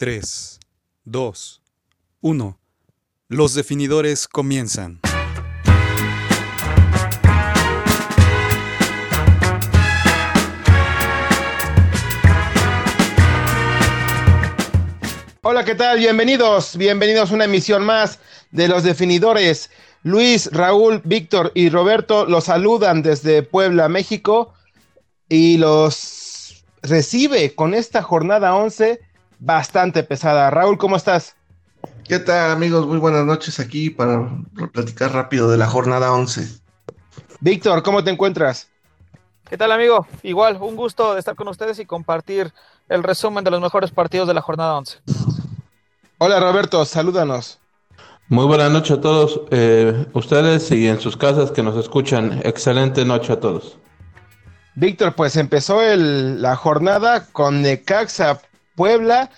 3, 2, 1. Los definidores comienzan. Hola, ¿qué tal? Bienvenidos, bienvenidos a una emisión más de los definidores. Luis, Raúl, Víctor y Roberto los saludan desde Puebla, México, y los recibe con esta jornada 11 bastante pesada. Raúl, ¿cómo estás? ¿Qué tal amigos? Muy buenas noches aquí para platicar rápido de la jornada 11. Víctor, ¿cómo te encuentras? ¿Qué tal amigo? Igual, un gusto de estar con ustedes y compartir el resumen de los mejores partidos de la jornada 11. Hola Roberto, salúdanos. Muy buenas noches a todos eh, ustedes y en sus casas que nos escuchan. Excelente noche a todos. Víctor, pues empezó el, la jornada con Necaxa Puebla,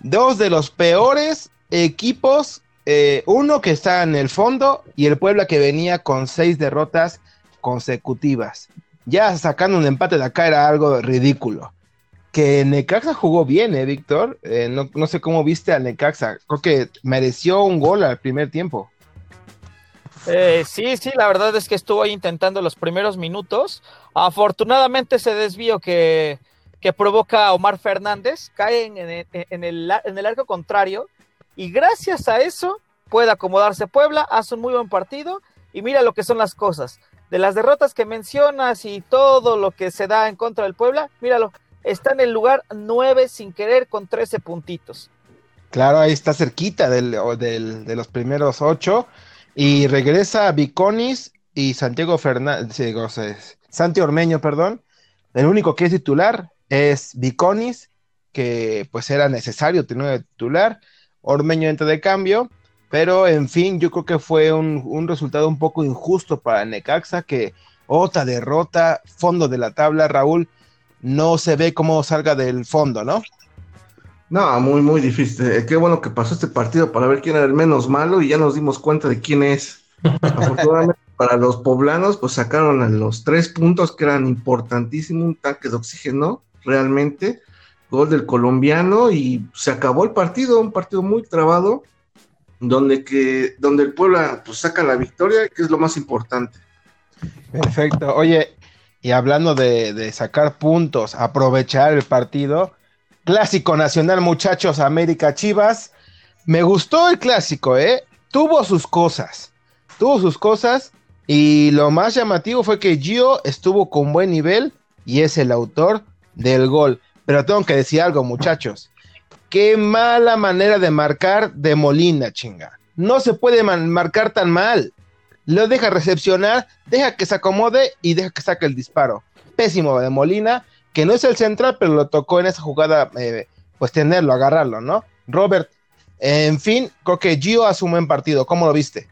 dos de los peores equipos, eh, uno que está en el fondo y el Puebla que venía con seis derrotas consecutivas. Ya sacando un empate de acá era algo ridículo. Que Necaxa jugó bien, ¿eh, Víctor? Eh, no, no, sé cómo viste a Necaxa. Creo que mereció un gol al primer tiempo. Eh, sí, sí, la verdad es que estuvo ahí intentando los primeros minutos. Afortunadamente ese desvío que, que provoca Omar Fernández cae en, el, en el arco contrario y gracias a eso puede acomodarse Puebla, hace un muy buen partido y mira lo que son las cosas. De las derrotas que mencionas y todo lo que se da en contra del Puebla, míralo, está en el lugar 9 sin querer con 13 puntitos. Claro, ahí está cerquita del, de los primeros 8 y regresa Viconis y Santiago Fernández, Santi Ormeño, perdón. El único que es titular es Viconis, que pues era necesario tener titular. Ormeño entra de cambio, pero en fin, yo creo que fue un, un, resultado un poco injusto para Necaxa, que otra derrota, fondo de la tabla, Raúl, no se ve cómo salga del fondo, ¿no? No, muy, muy difícil. Qué bueno que pasó este partido para ver quién era el menos malo y ya nos dimos cuenta de quién es. Afortunadamente para los poblanos, pues sacaron a los tres puntos que eran importantísimos, un tanque de oxígeno, realmente gol del colombiano y se acabó el partido, un partido muy trabado, donde que donde el Puebla pues saca la victoria, que es lo más importante. Perfecto. Oye, y hablando de, de sacar puntos, aprovechar el partido, clásico nacional, muchachos, América Chivas. Me gustó el clásico, ¿eh? Tuvo sus cosas, tuvo sus cosas, y lo más llamativo fue que Gio estuvo con buen nivel y es el autor del gol. Pero tengo que decir algo, muchachos. Qué mala manera de marcar de Molina, chinga. No se puede marcar tan mal. Lo deja recepcionar, deja que se acomode y deja que saque el disparo. Pésimo de Molina, que no es el central, pero lo tocó en esa jugada, eh, pues tenerlo, agarrarlo, ¿no? Robert, en fin, creo que Gio un buen partido. ¿Cómo lo viste?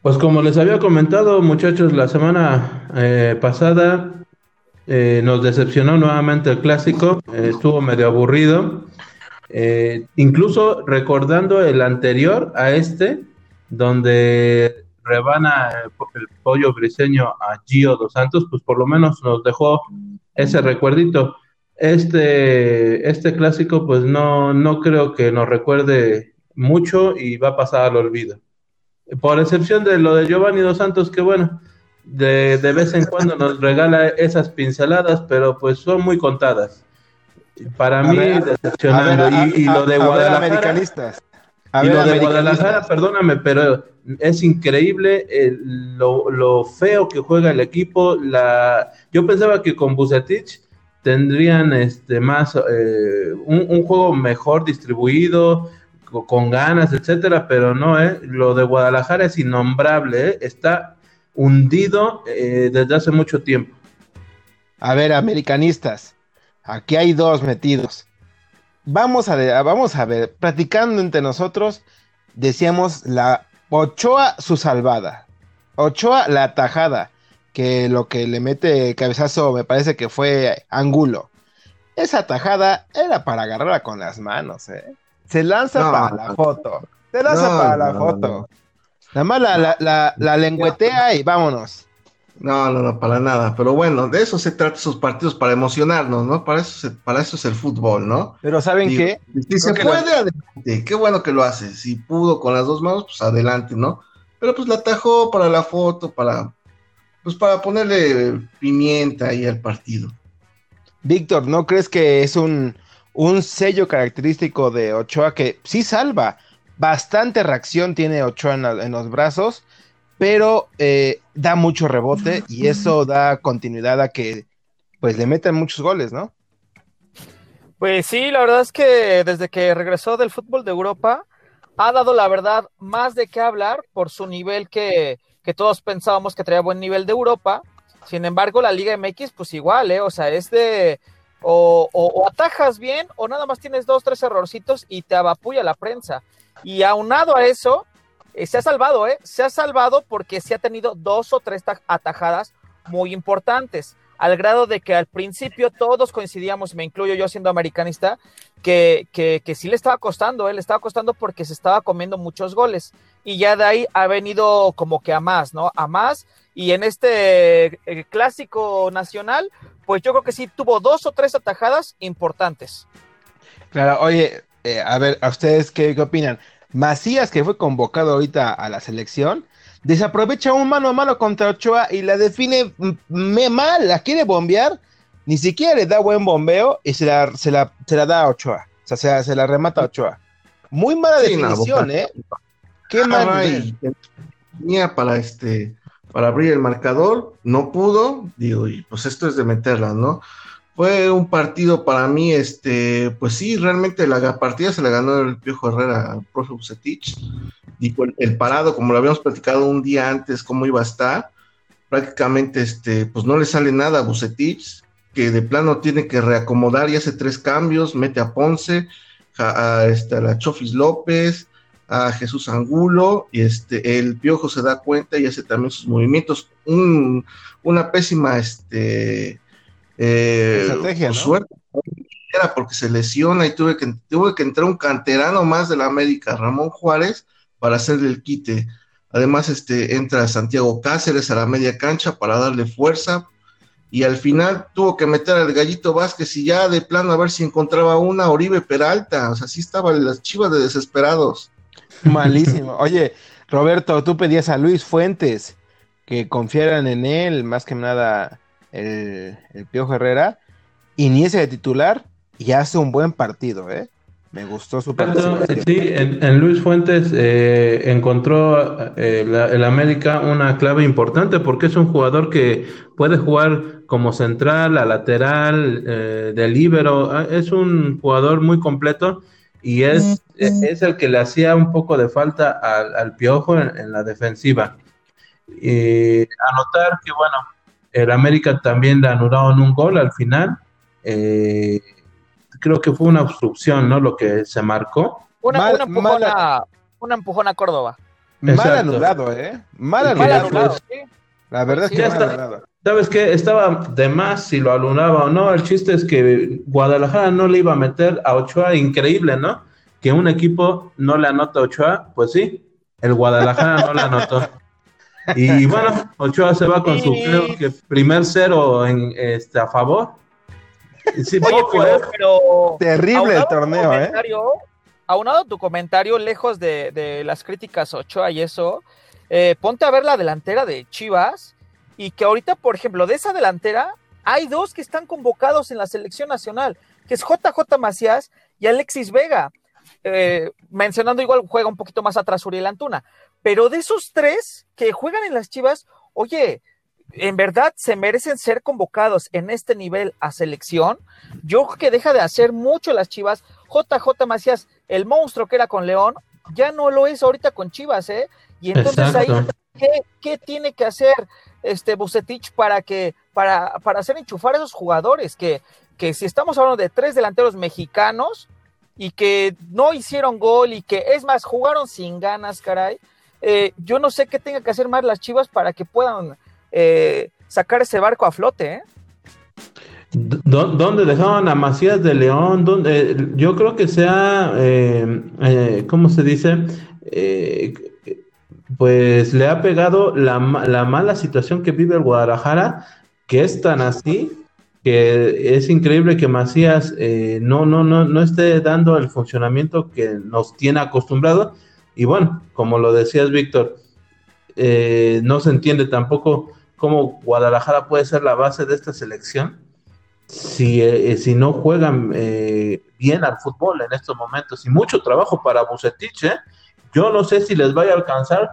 Pues como les había comentado, muchachos, la semana eh, pasada eh, nos decepcionó nuevamente el clásico, eh, estuvo medio aburrido. Eh, incluso recordando el anterior a este, donde rebana el, pollo briseño a Gio dos Santos, pues por lo menos nos dejó ese recuerdito. Este, este clásico, pues no, no creo que nos recuerde mucho y va a pasar al olvido. Por excepción de lo de Giovanni dos Santos, que bueno, de, de, vez en cuando nos regala esas pinceladas, pero pues son muy contadas. Para a mí, ver, decepcionando. A ver, a, y, y, lo de Guadalajara. americanistas. y lo de Guadalajara, perdóname, pero es increíble el, lo, lo, feo que juega el equipo. La, yo pensaba que con Bucetich tendrían este más eh, un, un, juego mejor distribuido, con ganas, etcétera, pero no, eh. Lo de Guadalajara es innombrable, eh. está hundido eh, desde hace mucho tiempo. A ver, americanistas, aquí hay dos metidos. Vamos a, ver, vamos a ver, platicando entre nosotros, decíamos la Ochoa su salvada, Ochoa la tajada, que lo que le mete cabezazo me parece que fue Angulo. Esa tajada era para agarrarla con las manos, ¿eh? Se lanza no, para la foto, se lanza no, para la foto. Nada más la, la, la, la lengüetea y vámonos. No, no, no, para nada. Pero bueno, de eso se trata esos partidos, para emocionarnos, ¿no? Para eso, se- para eso es el fútbol, ¿no? Pero ¿saben qué? Si se que puede, adelante. Qué bueno que lo hace. Si pudo con las dos manos, pues adelante, ¿no? Pero pues la atajó para la foto, para, pues para ponerle pimienta ahí al partido. Víctor, ¿no crees que es un, un sello característico de Ochoa que sí salva? Bastante reacción tiene Ochoa en, en los brazos, pero eh, da mucho rebote y eso da continuidad a que pues le metan muchos goles, ¿no? Pues sí, la verdad es que desde que regresó del fútbol de Europa, ha dado la verdad más de qué hablar por su nivel que, que todos pensábamos que traía buen nivel de Europa. Sin embargo, la Liga MX, pues igual, ¿eh? O sea, es de o, o- o atajas bien o nada más tienes dos, tres errorcitos y te abapulla la prensa. Y aunado a eso, eh, se ha salvado, ¿eh? Se ha salvado porque se ha tenido dos o tres ta- atajadas muy importantes, al grado de que al principio todos coincidíamos, me incluyo yo siendo americanista, que, que, que sí le estaba costando, ¿eh? le estaba costando porque se estaba comiendo muchos goles. Y ya de ahí ha venido como que a más, ¿no? A más. Y en este eh, clásico nacional, pues yo creo que sí tuvo dos o tres atajadas importantes. Claro, oye, eh, a ver, ¿a ustedes qué, qué opinan? Macías, que fue convocado ahorita a la selección, desaprovecha un mano a mano contra Ochoa y la define mm, me- mal, la quiere bombear, ni siquiera le da buen bombeo y se la, se la, se la da a Ochoa, o sea, se, la- se la remata a Ochoa. Muy mala Sí, definición, ¿eh? Qué mal nivel. y tenía para este para abrir el marcador, no pudo, digo, y pues esto es de meterla, ¿no? Fue un partido para mí, este, pues sí, realmente la partida se la ganó el Piojo Herrera al profe Bucetich. Dijo el, el parado, como lo habíamos platicado un día antes, cómo iba a estar, prácticamente, este, pues no le sale nada a Bucetich, que de plano tiene que reacomodar y hace tres cambios, mete a Ponce, a, a, este, a la Chofis López, a Jesús Angulo y este el Piojo se da cuenta y hace también sus movimientos un, una pésima este eh, Estrategia, ¿no? suerte era porque se lesiona y tuve que tuve que entrar un canterano más de la América Ramón Juárez para hacerle el quite además este entra Santiago Cáceres a la media cancha para darle fuerza y al final tuvo que meter al Gallito Vázquez y ya de plano a ver si encontraba una Oribe Peralta o sea así estaban las chivas de desesperados Malísimo. Oye, Roberto, tú pedías a Luis Fuentes que confiaran en él, más que nada el, el Piojo Herrera, inicia de titular y hace un buen partido, ¿eh? Me gustó su participación. sí, en, en Luis Fuentes eh, encontró eh, la- el América una clave importante porque es un jugador que puede jugar como central, a lateral, eh, de líbero, ah, es un jugador muy completo y es, eh, es el que le hacía un poco de falta al, al Piojo en, en la defensiva. Y anotar que, bueno, el América también le anularon un gol al final. eh, creo que fue una obstrucción, ¿no? Lo que se marcó. Una, Mal- una empujona, una empujona a Córdoba. Mal anulado, ¿eh? Mal anulado. después- anulado, sí. La verdad es que ya mal está. anulado. ¿Sabes qué? Estaba de más si lo alunaba o no. El chiste es que Guadalajara no le iba a meter a Ochoa. Increíble, ¿no? Que un equipo no le anota a Ochoa. Pues sí, el Guadalajara no le anotó. Y bueno, Ochoa se va con su, creo que primer cero en, este, a favor. Y Sí, Oye, poco, pero, ¿eh? pero Terrible el torneo, ¿eh? Aunado tu comentario, lejos de, de las críticas Ochoa y eso, eh, ponte a ver la delantera de Chivas y que ahorita, por ejemplo, de esa delantera hay dos que están convocados en la selección nacional, que es JJ Macías y Alexis Vega. Eh, mencionando igual, juega un poquito más atrás Uriel Antuna. Pero de esos tres que juegan en las Chivas, oye, en verdad se merecen ser convocados en este nivel a selección. Yo creo que deja de hacer mucho las Chivas. JJ Macías, el monstruo que era con León, ya no lo es ahorita con Chivas, ¿eh? Y entonces ahí, Exacto. ¿qué, qué tiene que hacer este Bucetich para que, para, para hacer enchufar a esos jugadores? Que, que si estamos hablando de tres delanteros mexicanos y que no hicieron gol y que es más, jugaron sin ganas, caray. Eh, yo no sé qué tenga que hacer más las Chivas para que puedan eh, sacar ese barco a flote, ¿eh? ¿Dó- ¿Dónde dejaban a Macías de León? ¿Dónde? Yo creo que sea, eh, eh, ¿cómo se dice? Eh, pues le ha pegado la, la mala situación que vive el Guadalajara, que es tan así que es increíble que Macías eh, no, no, no, no esté dando el funcionamiento que nos tiene acostumbrado. Y bueno, como lo decías, Víctor, eh, no se entiende tampoco cómo Guadalajara puede ser la base de esta selección si, eh, si no juegan bien al fútbol en estos momentos. Y mucho trabajo para Bucetich. Yo no sé si les vaya a alcanzar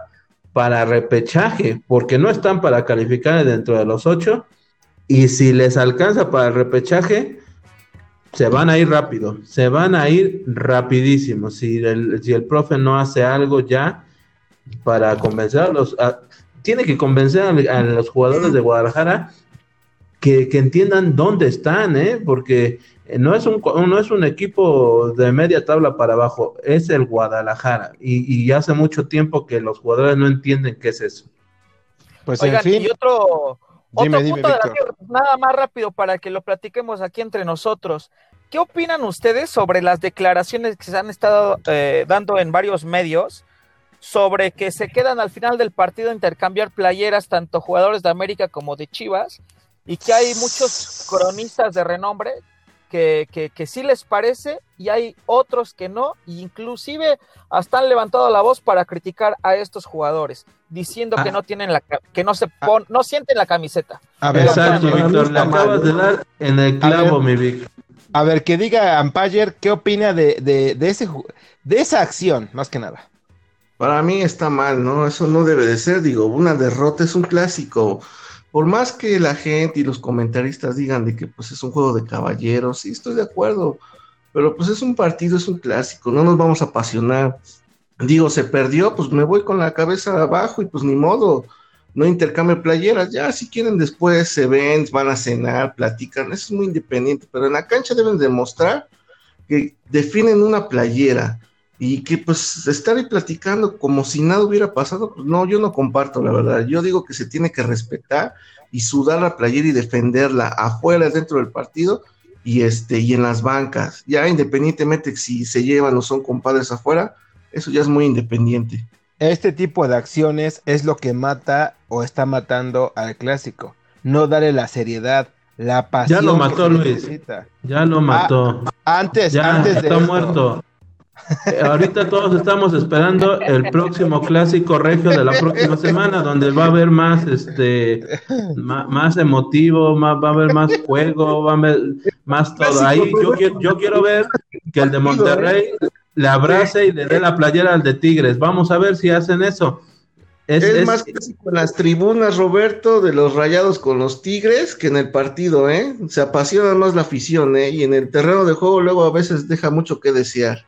para repechaje, porque no están para calificar dentro de los ocho y si les alcanza para repechaje, se van a ir rápido, se van a ir rapidísimo. Si el, si el profe no hace algo ya para convencerlos, tiene que convencer a, los jugadores de Guadalajara que, entiendan dónde están, ¿eh? porque no es, un, no es un equipo de media tabla para abajo, es el Guadalajara. Y, y hace mucho tiempo que los jugadores no entienden qué es eso. Pues en fin. Y otro otro punto de la nada más rápido para que lo platiquemos aquí entre nosotros. ¿Qué opinan ustedes sobre las declaraciones que se han estado eh, dando en varios medios sobre que se quedan al final del partido a intercambiar playeras tanto jugadores de América como de Chivas y que hay muchos cronistas de renombre que, que, sí les parece y hay otros que no, e inclusive hasta han levantado la voz para criticar a estos jugadores, diciendo que ah. no tienen la que no se ah. pon, no sienten la camiseta. A ver, Exacto, Víctor, le acabas de dar en el clavo, mi Vic. A ver, que diga Ampayer qué opina de, de, de, ese, de esa acción, más que nada. Para mí está mal, ¿no? Eso no debe de ser, digo, una derrota es un clásico por más que la gente y los comentaristas digan de que pues es un juego de caballeros, sí estoy de acuerdo, pero pues es un partido, es un clásico, no nos vamos a apasionar. Digo, se perdió, pues me voy con la cabeza abajo y pues ni modo, no intercambio playeras, ya si quieren después se ven, van a cenar, platican, eso es muy independiente, pero en la cancha deben demostrar que definen una playera, y que pues estar ahí platicando como si nada hubiera pasado, pues no, yo no comparto la verdad. Yo digo que se tiene que respetar y sudar la playera y defenderla afuera, dentro del partido y este y en las bancas. Ya independientemente si se llevan o son compadres afuera, eso ya es muy independiente. Este tipo de acciones es lo que mata o está matando al clásico. No darle la seriedad, la pasión. Ya lo mató Luis. Ya lo mató. Ah, antes, antes de está muerto. Eh, ahorita todos estamos esperando el próximo clásico regio de la próxima semana, donde va a haber más, este, más, emotivo, más, va a haber más juego, va a haber más todo. Ahí yo, yo quiero ver que el de Monterrey le abrace y le dé la playera al de Tigres. Vamos a ver si hacen eso. Es, más clásico en las tribunas, Roberto, de los rayados con los Tigres que en el partido, ¿eh? Se apasiona más la afición, ¿eh? Y en el terreno de juego luego a veces deja mucho que desear.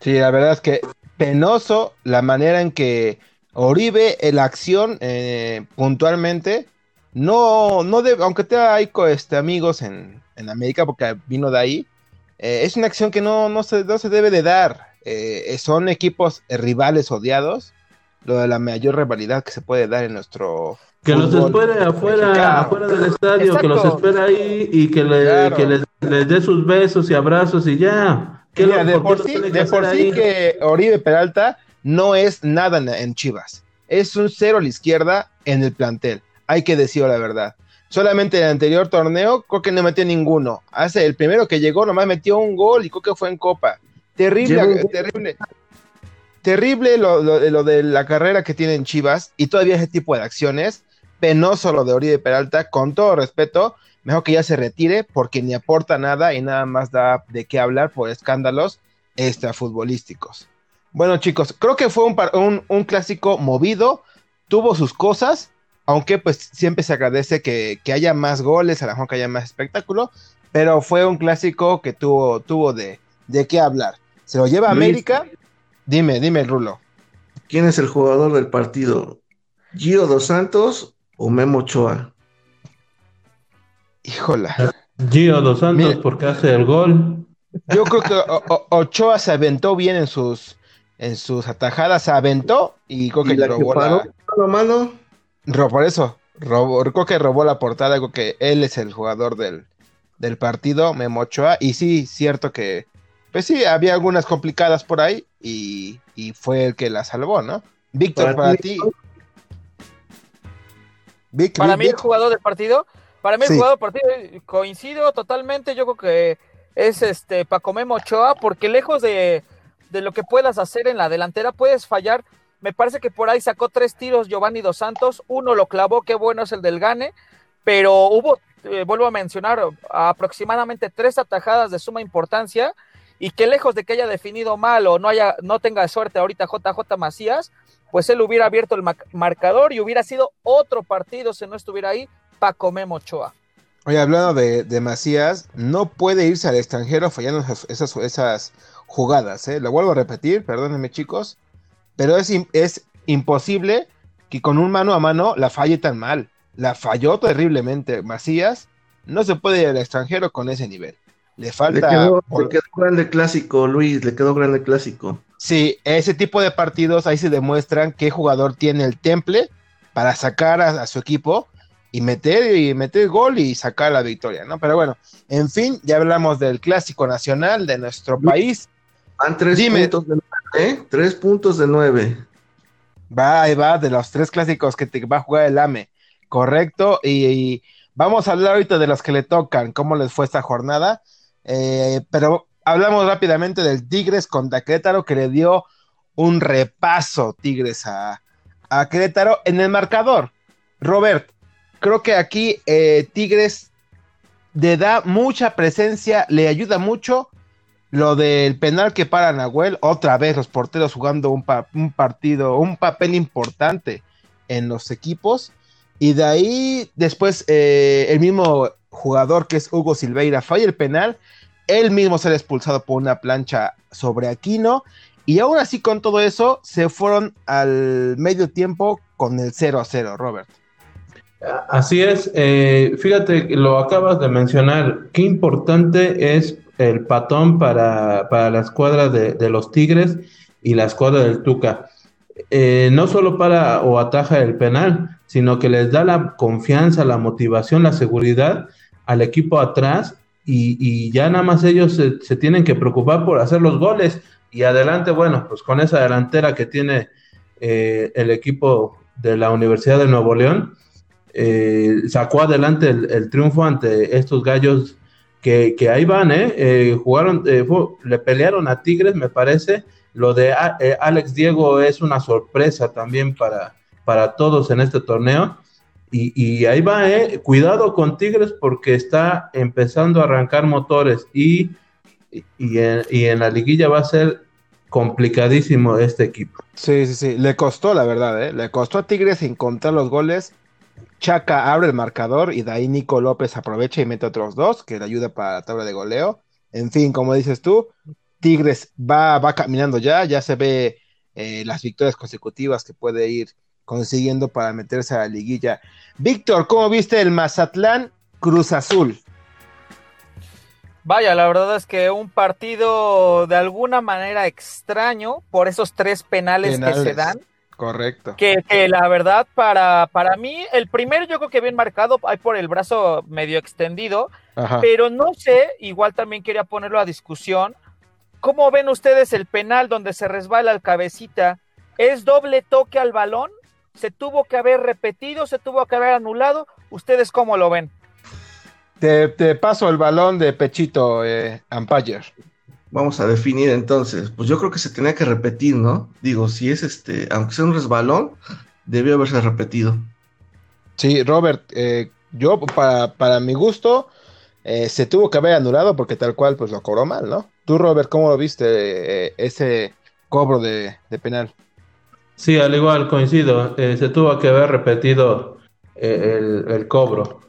Sí, la verdad es que penoso la manera en que Oribe, la acción eh, puntualmente, no, no debe, aunque tenga hay este, amigos en, América, porque vino de ahí, eh, es una acción que no, no, se, no se debe de dar. Eh, son equipos rivales odiados, lo de la mayor rivalidad que se puede dar en nuestro que los espere afuera, afuera del estadio, que los espere ahí y que, le, que les, les, dé sus besos y abrazos y ya de por, sí, que Oribe Peralta no es nada en, Chivas. Es un cero a la izquierda en el plantel. Hay que decirlo la verdad. Solamente en el anterior torneo creo que no metió ninguno. Hace el primero que llegó nomás metió un gol y creo que fue en Copa. Terrible, terrible. Terrible lo, lo, de la carrera que tiene en Chivas y todavía ese tipo de acciones. Penoso lo de Oribe Peralta, con todo respeto mejor que ya se retire porque ni aporta nada y nada más da de qué hablar por escándalos extrafutbolísticos. Bueno chicos, creo que fue un, un, clásico movido, tuvo sus cosas, aunque pues siempre se agradece que, haya más goles, a lo mejor que haya más espectáculo, pero fue un clásico que tuvo, tuvo de, de qué hablar. ¿Se lo lleva a América? Dime, dime, Rulo. ¿Quién es el jugador del partido? ¿Gio Dos Santos o Memo Ochoa? Híjola. Gio Dos Santos porque hace el gol. Yo creo que Ochoa se aventó bien en sus en sus atajadas, se aventó y creo que robó la, mano? Por eso, robó, creo que robó la portada, creo que él es el jugador del, del partido, Memo Ochoa, y sí, cierto que, pues sí, había algunas complicadas por ahí y, y fue el que la salvó, ¿no? Víctor, para, ti. para mí, el jugador del partido, para mí, el jugador del partido, coincido totalmente. Yo creo que es este Paco Memo Ochoa, porque lejos de, de lo que puedas hacer en la delantera, puedes fallar. Me parece que por ahí sacó tres tiros Giovanni Dos Santos, uno lo clavó, qué bueno es el del Gane, pero hubo, eh, vuelvo a mencionar, aproximadamente tres atajadas de suma importancia y que lejos de que haya definido mal o no haya, no tenga suerte ahorita JJ Macías, pues él hubiera abierto el marcador y hubiera sido otro partido si no estuviera ahí Paco Memo Ochoa. Oye, hablando de, Macías, no puede irse al extranjero fallando esas, esas, jugadas, ¿eh? Lo vuelvo a repetir, perdónenme chicos, pero es, es imposible que con un mano a mano la falle tan mal. La falló terriblemente. Macías no se puede ir al extranjero con ese nivel. Le falta. Le quedó, grande clásico, Luis, le quedó grande clásico. Sí, ese tipo de partidos ahí se demuestran qué jugador tiene el temple para sacar a, su equipo y meter y meter gol y sacar la victoria, ¿no? Pero bueno, en fin, ya hablamos del clásico nacional de nuestro país. Van tres puntos de ¿eh? Tres puntos de nueve. Va, ahí va, de los tres clásicos que te va a jugar el AME. Correcto. y vamos a hablar ahorita de los que le tocan, cómo les fue esta jornada. Eh, pero hablamos rápidamente del Tigres contra Querétaro que le dio un repaso Tigres a, Querétaro en el marcador. Robert, creo que aquí eh, Tigres le da mucha presencia, le ayuda mucho lo del penal que para Nahuel, otra vez los porteros jugando un, partido, un papel importante en los equipos. Y de ahí, después, eh, el mismo jugador que es Hugo Silveira falla el penal, él mismo será expulsado por una plancha sobre Aquino, y aún así con todo eso se fueron al medio tiempo con el 0 a 0, Robert. Así es, eh, fíjate, lo acabas de mencionar, qué importante es el patón para, la escuadra de, los Tigres y la escuadra del Tuca. Eh, no solo para o ataja el penal, sino que les da la confianza, la motivación, la seguridad al equipo atrás y, ya nada más ellos se, tienen que preocupar por hacer los goles y adelante, bueno, pues con esa delantera que tiene eh, el equipo de la Universidad de Nuevo León, eh, sacó adelante el, triunfo ante estos gallos que, ahí van, ¿eh? eh jugaron, le pelearon a Tigres, me parece. Lo de Alex Diego es una sorpresa también para, para todos en este torneo. Y, ahí va, eh. Cuidado con Tigres porque está empezando a arrancar motores y, y, en, la liguilla va a ser complicadísimo este equipo. Sí, sí, sí. Le costó, la verdad, ¿eh? Le costó a Tigres encontrar los goles. Chaca abre el marcador y de ahí Nico López aprovecha y mete otros dos que le ayuda para la tabla de goleo. En fin, como dices tú, Tigres va, va caminando ya, ya se ve eh, las victorias consecutivas que puede ir consiguiendo para meterse a la liguilla. Víctor, ¿cómo viste el Mazatlán Cruz Azul? Vaya, la verdad es que un partido de alguna manera extraño por esos tres penales, que se dan. Correcto. Que, la verdad, para, para mí, el primero yo creo que bien marcado, hay por el brazo medio extendido, pero no sé, igual también quería ponerlo a discusión. ¿Cómo ven ustedes el penal donde se resbala el cabecita? ¿Es doble toque al balón se tuvo que haber repetido, se tuvo que haber anulado. ¿Ustedes cómo lo ven? Te, paso el balón de Pechito, eh, Vamos a definir entonces. Pues yo creo que se tenía que repetir, ¿no? Digo, si es este, aunque sea un resbalón, debió haberse repetido. Sí, Robert, eh, yo para, mi gusto eh, se tuvo que haber anulado porque tal cual pues lo cobró mal, ¿no? Tú, Robert, ¿cómo lo viste eh, ese cobro de penal? Sí, al igual coincido. Eh, se tuvo que haber repetido eh, el, cobro.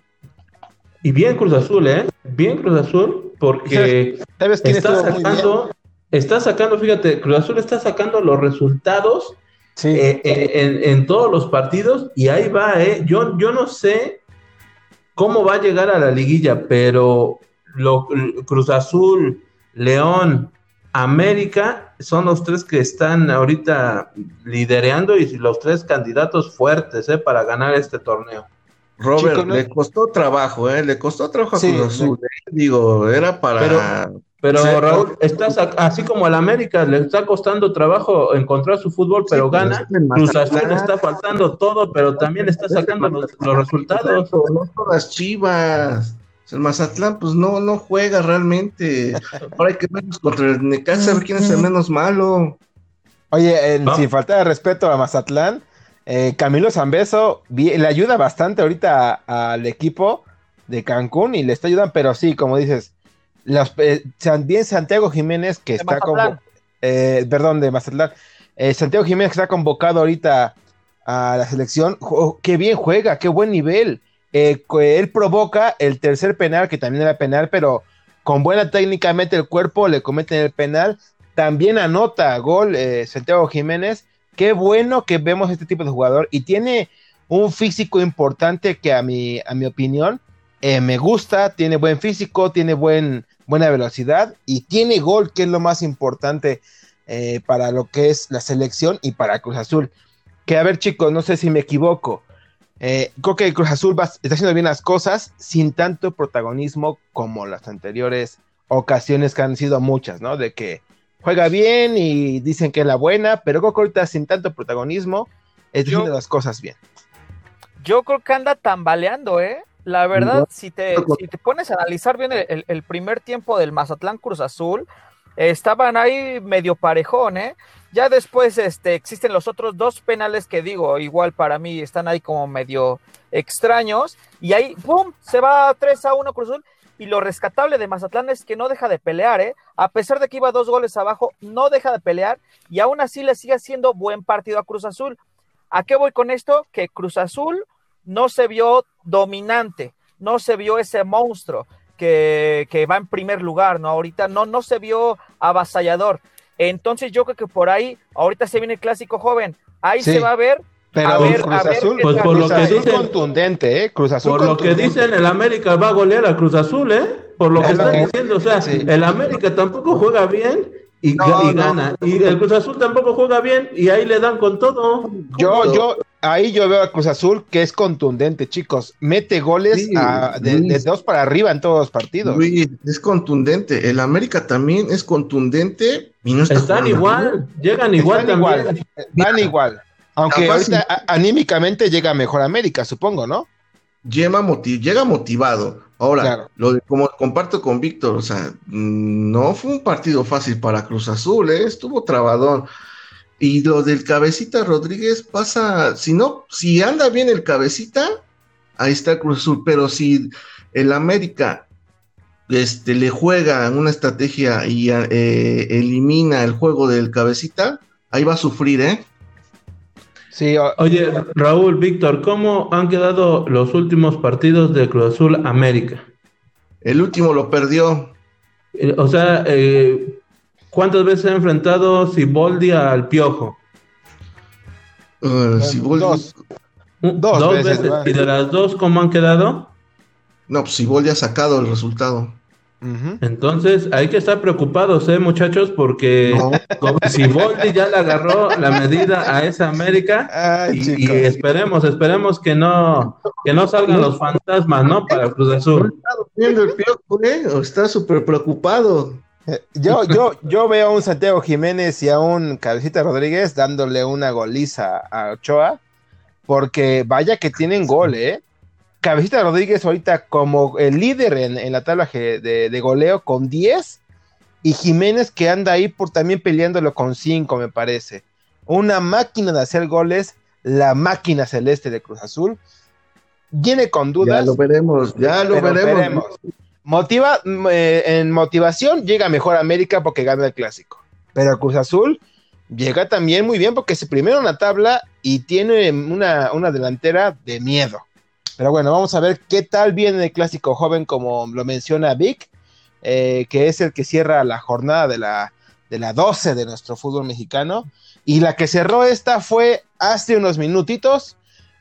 Y bien Cruz Azul, ¿eh? Bien Cruz Azul, porque está sacando, está sacando, fíjate, Cruz Azul está sacando los resultados eh, en, todos los partidos y ahí va, ¿eh? Yo, yo no sé cómo va a llegar a la liguilla, pero lo, Cruz Azul, León, América son los tres que están ahorita lidereando y los tres candidatos fuertes eh, para ganar este torneo. Robert, le costó trabajo, ¿eh? le costó trabajo a Cruz Azul. Eh. Digo, era para Pero Sí. Raúl, estás a- así como al América le está costando trabajo encontrar su fútbol, pero Sí, pero gana. Cruz Azul Mazatlán. está faltando todo, pero también está sacando los, los resultados. No todas chivas. El Mazatlán, pues no, no juega realmente. Ahora hay que verlos contra el Necaxa, a ver quién es el menos malo. Oye, en- Ah. sin falta de respeto a Mazatlán, eh, Camilo Zambeso le ayuda bastante ahorita al equipo de Cancún y le está ayudando, pero sí, como dices, los, eh, también Santiago Jiménez que De está como, eh, perdón, de Mazatlán, eh, Santiago Jiménez que está convocado ahorita a la selección, jo- qué bien juega, qué buen nivel. Eh, él provoca el tercer penal, que también era penal, pero con buena técnicamente el cuerpo le cometen el penal. También anota gol eh, Santiago Jiménez. Qué bueno que vemos este tipo de jugador y tiene un físico importante que a mi, a mi opinión eh, me gusta, tiene buen físico, tiene buen, buena velocidad y tiene gol, que es lo más importante eh, para lo que es la selección y para Cruz Azul. Que a ver chicos, no sé si me equivoco. Eh, creo que Cruz Azul está haciendo bien las cosas sin tanto protagonismo como las anteriores ocasiones que han sido muchas, ¿no? De que juega bien y dicen que es la buena, pero creo que ahorita sin tanto protagonismo está Yo- haciendo las cosas bien. Yo creo que anda tambaleando, ¿eh? La verdad, No, si te, no, si te pones a analizar bien el, el- el primer tiempo del Mazatlán Cruz Azul, eh, estaban ahí medio parejón, ¿eh? Ya después este, existen los otros dos penales que digo, igual para mí están ahí como medio extraños, y ahí, ¡pum!, se va 3 a 1 Cruz Azul, y lo rescatable de Mazatlán es que no deja de pelear, ¿eh? A pesar de que iba dos goles abajo, no deja de pelear, y aún así le sigue haciendo buen partido a Cruz Azul. ¿A qué voy con esto? Que Cruz Azul no se vio dominante, no se vio ese monstruo que, que va en primer lugar, ¿no? Ahorita no, no se vio avasallador. Entonces yo creo que por ahí, ahorita se viene el clásico joven, ahí Sí. se va a ver. Pero A ver, Cruz a ver Azul, Pues por lo que Azul dicen- contundente, ¿eh? Cruz Azul Por lo que dicen, el América va a golear a Cruz Azul, ¿eh? Por lo que Es están que- diciendo, o sea, sí. el América tampoco juega bien y, No, y no. gana. Y el Cruz Azul tampoco juega bien y ahí le dan con todo. Yo, yo, ahí yo veo a Cruz Azul que es contundente, chicos. Mete goles Sí, a- de, dos para arriba en todos los partidos. Luis, es contundente. El América también es contundente y no está Están igual, llegan igual Están también. igual, van igual. Aunque Capaz ahorita a- anímicamente llega mejor América, supongo, ¿no? Moti- llega motivado. Ahora, Claro. lo de, como comparto con Víctor, o sea, no fue un partido fácil para Cruz Azul, ¿eh? estuvo trabadón. Y lo del cabecita Rodríguez pasa, si no, si anda bien el cabecita, ahí está Cruz Azul, pero si el América este, le juega una estrategia y eh, elimina el juego del cabecita, ahí va a sufrir, ¿eh? Sí, o- Oye, Raúl, Víctor, ¿cómo han quedado los últimos partidos de Cruz Azul América? El último lo perdió. Eh, O sea, eh, ¿cuántas veces ha enfrentado Siboldi al Piojo? Uh, Siboldi- dos. Dos veces. ¿Y de las dos cómo han quedado? No, pues Siboldi ha sacado el resultado. Entonces hay que estar preocupados, ¿eh, muchachos? Porque No. como Siboldi ya le agarró la medida a esa América Ay, y, esperemos, esperemos que no, que no salgan los fantasmas, ¿no? Para Cruz ¿No Azul. está súper preocupado? Eh, Yo, yo, yo veo a un Santiago Jiménez y a un Cabecita Rodríguez dándole una goliza a Ochoa, porque vaya que tienen gol, ¿eh? Cabecita Rodríguez ahorita como el líder en, en la tabla de, de goleo con 10 y Jiménez que anda ahí por también peleándolo con 5, me parece. Una máquina de hacer goles, la máquina celeste de Cruz Azul. Viene con Ya dudas. lo veremos, ya lo veremos. veremos. Motiva, eh, en motivación llega mejor América porque gana el clásico. Pero Cruz Azul llega también muy bien porque es primero en la tabla y tiene una, una delantera de miedo. Pero bueno, vamos a ver qué tal viene el clásico joven, como lo menciona Vic, eh, que es el que cierra la jornada de la, de la 12 de nuestro fútbol mexicano. Y la que cerró esta fue hace unos minutitos,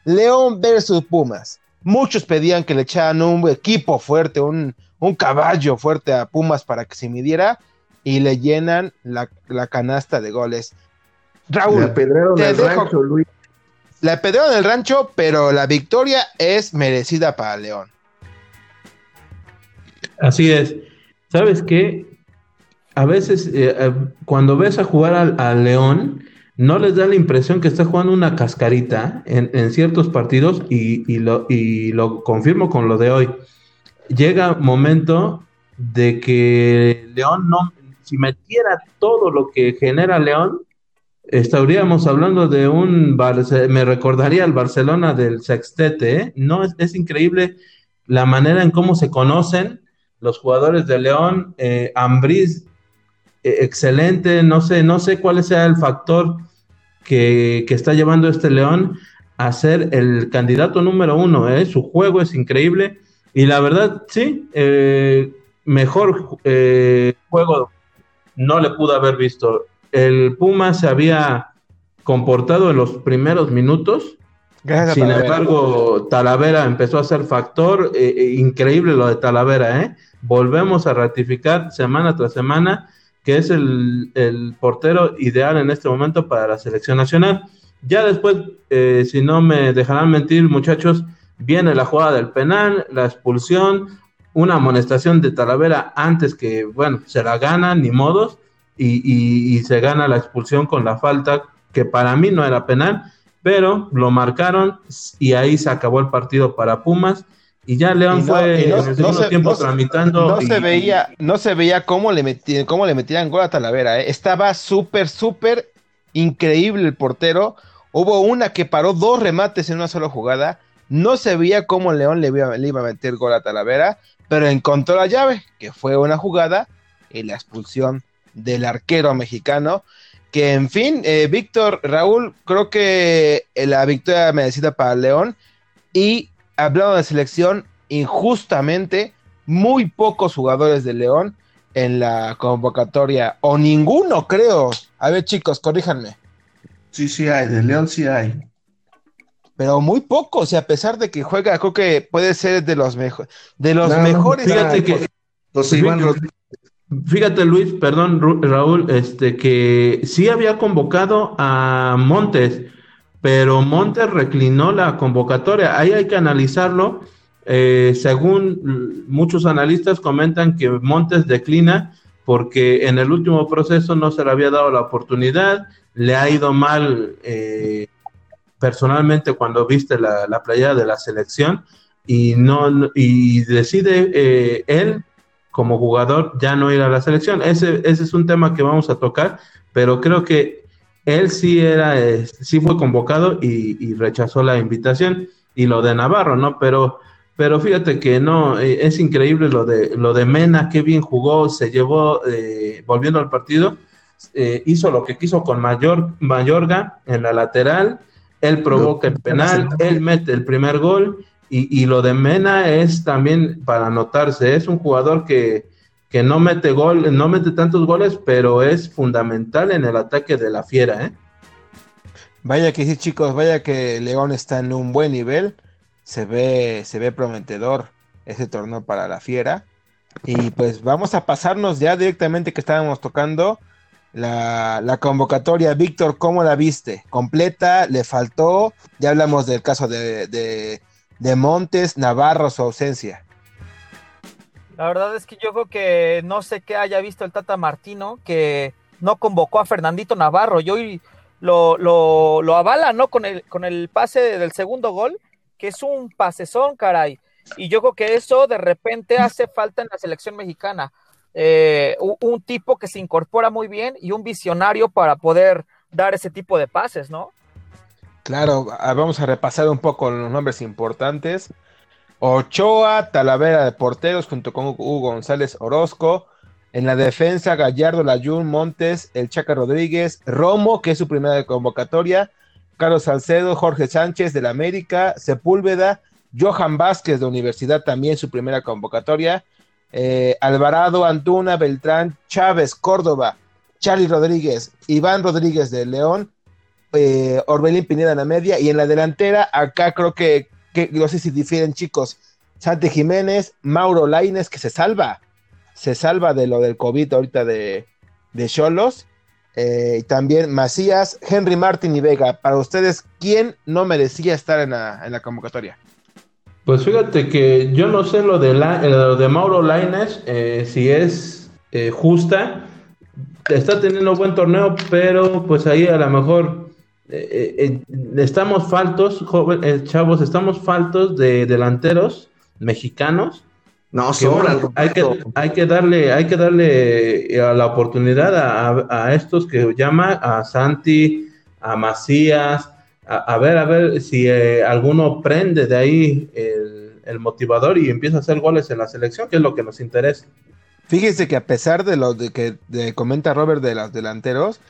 León versus Pumas. Muchos pedían que le echaran un equipo fuerte, un, un caballo fuerte a Pumas para que se midiera y le llenan la, la canasta de goles. Le Raúl, te el dejo- rancho, Luis. La pedrearon en el rancho, pero la victoria es merecida para León. Así es. ¿Sabes qué? a veces eh, eh, cuando ves a jugar al, León, no les da la impresión que está jugando una cascarita en, ciertos partidos y, lo, y lo confirmo con lo de hoy. Llega momento de que León no, si metiera todo lo que genera León, estaríamos hablando de un, me recordaría el Barcelona del Sextete, ¿eh? no es, es, increíble la manera en cómo se conocen los jugadores de León, eh, Ambriz, eh, excelente, no sé, no sé cuál sea el factor que, está llevando este León a ser el candidato número uno, ¿eh? su juego es increíble y la verdad, sí, eh, mejor juego no le pudo haber visto. El Puma se había comportado en los primeros minutos. Sin embargo, Talavera empezó a ser factor. Eh, eh, increíble lo de Talavera, ¿eh? Volvemos a ratificar semana tras semana que es el, portero ideal en este momento para la selección nacional. Ya después, eh, si no me dejarán mentir, muchachos, viene la jugada del penal, la expulsión, una amonestación de Talavera antes que, bueno, se la gana, ni modos, y, se gana la expulsión con la falta, que para mí no era penal, pero lo marcaron y ahí se acabó el partido para Pumas. Y ya León fue en el segundo tiempo tramitando. No se veía, no se veía cómo le, metían, cómo le metían gol a Talavera. ¿eh? Estaba súper, súper increíble el portero. Hubo una que paró dos remates en una sola jugada. No se veía cómo León le iba, le iba a meter gol a Talavera pero encontró la llave, que fue una jugada y la expulsión del arquero mexicano. Que en fin, eh, Víctor, Raúl, creo que eh, la victoria merecida para León. Y hablando de selección, injustamente, muy pocos jugadores de León en la convocatoria, o ninguno, creo. A ver, chicos, corríjanme. Sí, sí hay, de León sí hay pero muy poco, y a pesar de que juega, creo que puede ser de los mejores, de los mejores. Fíjate que fíjate, Luis, perdón, Raúl, este que sí había convocado a Montes, pero Montes reclinó la convocatoria. Ahí hay que analizarlo. Eh, según muchos analistas comentan que Montes declina porque en el último proceso no se le había dado la oportunidad, le ha ido mal eh, personalmente cuando viste la, la playa de la selección y no y decide eh, él como jugador ya no ir a la selección. Ese, ese es un tema que vamos a tocar, pero creo que él sí era, eh, sí fue convocado y, rechazó la invitación y lo de Navarro, ¿no? Pero, pero fíjate que no, eh, es increíble lo de, lo de Mena, qué bien jugó, se llevó, volviendo al partido, hizo lo que quiso con Mayor, Mayorga en la lateral, él provoca el penal, él mete el primer gol y, lo de Mena es también para anotarse, es un jugador que, que, no mete gol, no mete tantos goles, pero es fundamental en el ataque de la fiera, ¿eh? Vaya que sí, chicos, vaya que León está en un buen nivel, se ve, se ve prometedor ese torneo para la fiera. Y pues vamos a pasarnos ya directamente que estábamos tocando la, convocatoria. Víctor, ¿cómo la viste? ¿Completa? ¿Le faltó? Ya hablamos del caso de, Montes, Navarro, su ausencia. La verdad es que yo creo que no sé qué haya visto el Tata Martino, que no convocó a Fernandito Navarro. Yo lo, lo, lo avala, ¿no? Con el, con el pase del segundo gol, que es un pasezón, caray. Y yo creo que eso de repente hace falta en la selección mexicana. Eh, un, tipo que se incorpora muy bien y un visionario para poder dar ese tipo de pases, ¿no? Claro, vamos a repasar un poco los nombres importantes. Ochoa, Talavera de porteros junto con Hugo González Orozco. En la defensa, Gallardo, Layún, Montes, El Chaca Rodríguez, Romo, que es su primera convocatoria, Carlos Salcedo, Jorge Sánchez de la América, Sepúlveda, Johan Vázquez de Universidad también su primera convocatoria, eh, Alvarado, Antuna, Beltrán, Chávez, Córdoba, Charlie Rodríguez, Iván Rodríguez de León, eh, Orbelín Pineda en la media y en la delantera, acá creo que, no sé si difieren chicos, Santi Jiménez, Mauro Laines, que se salva, se salva de lo del COVID ahorita de Cholos, eh, y también Macías, Henry Martin y Vega. Para ustedes, ¿quién no merecía estar en la convocatoria? Pues fíjate que yo no sé lo de, la, de Mauro Laines, eh, si es eh, justa, está teniendo buen torneo, pero pues ahí a lo mejor eh, eh, estamos faltos, joven, chavos, estamos faltos de delanteros mexicanos. No, sobran. hay, que, hay que darle, hay que darle a la oportunidad a, a, estos que llama a Santi, a Macías, a, ver, a ver si alguno prende de ahí el, el motivador y empieza a hacer goles en la selección, que es lo que nos interesa. Fíjese que a pesar de lo de que comenta Robert de los delanteros,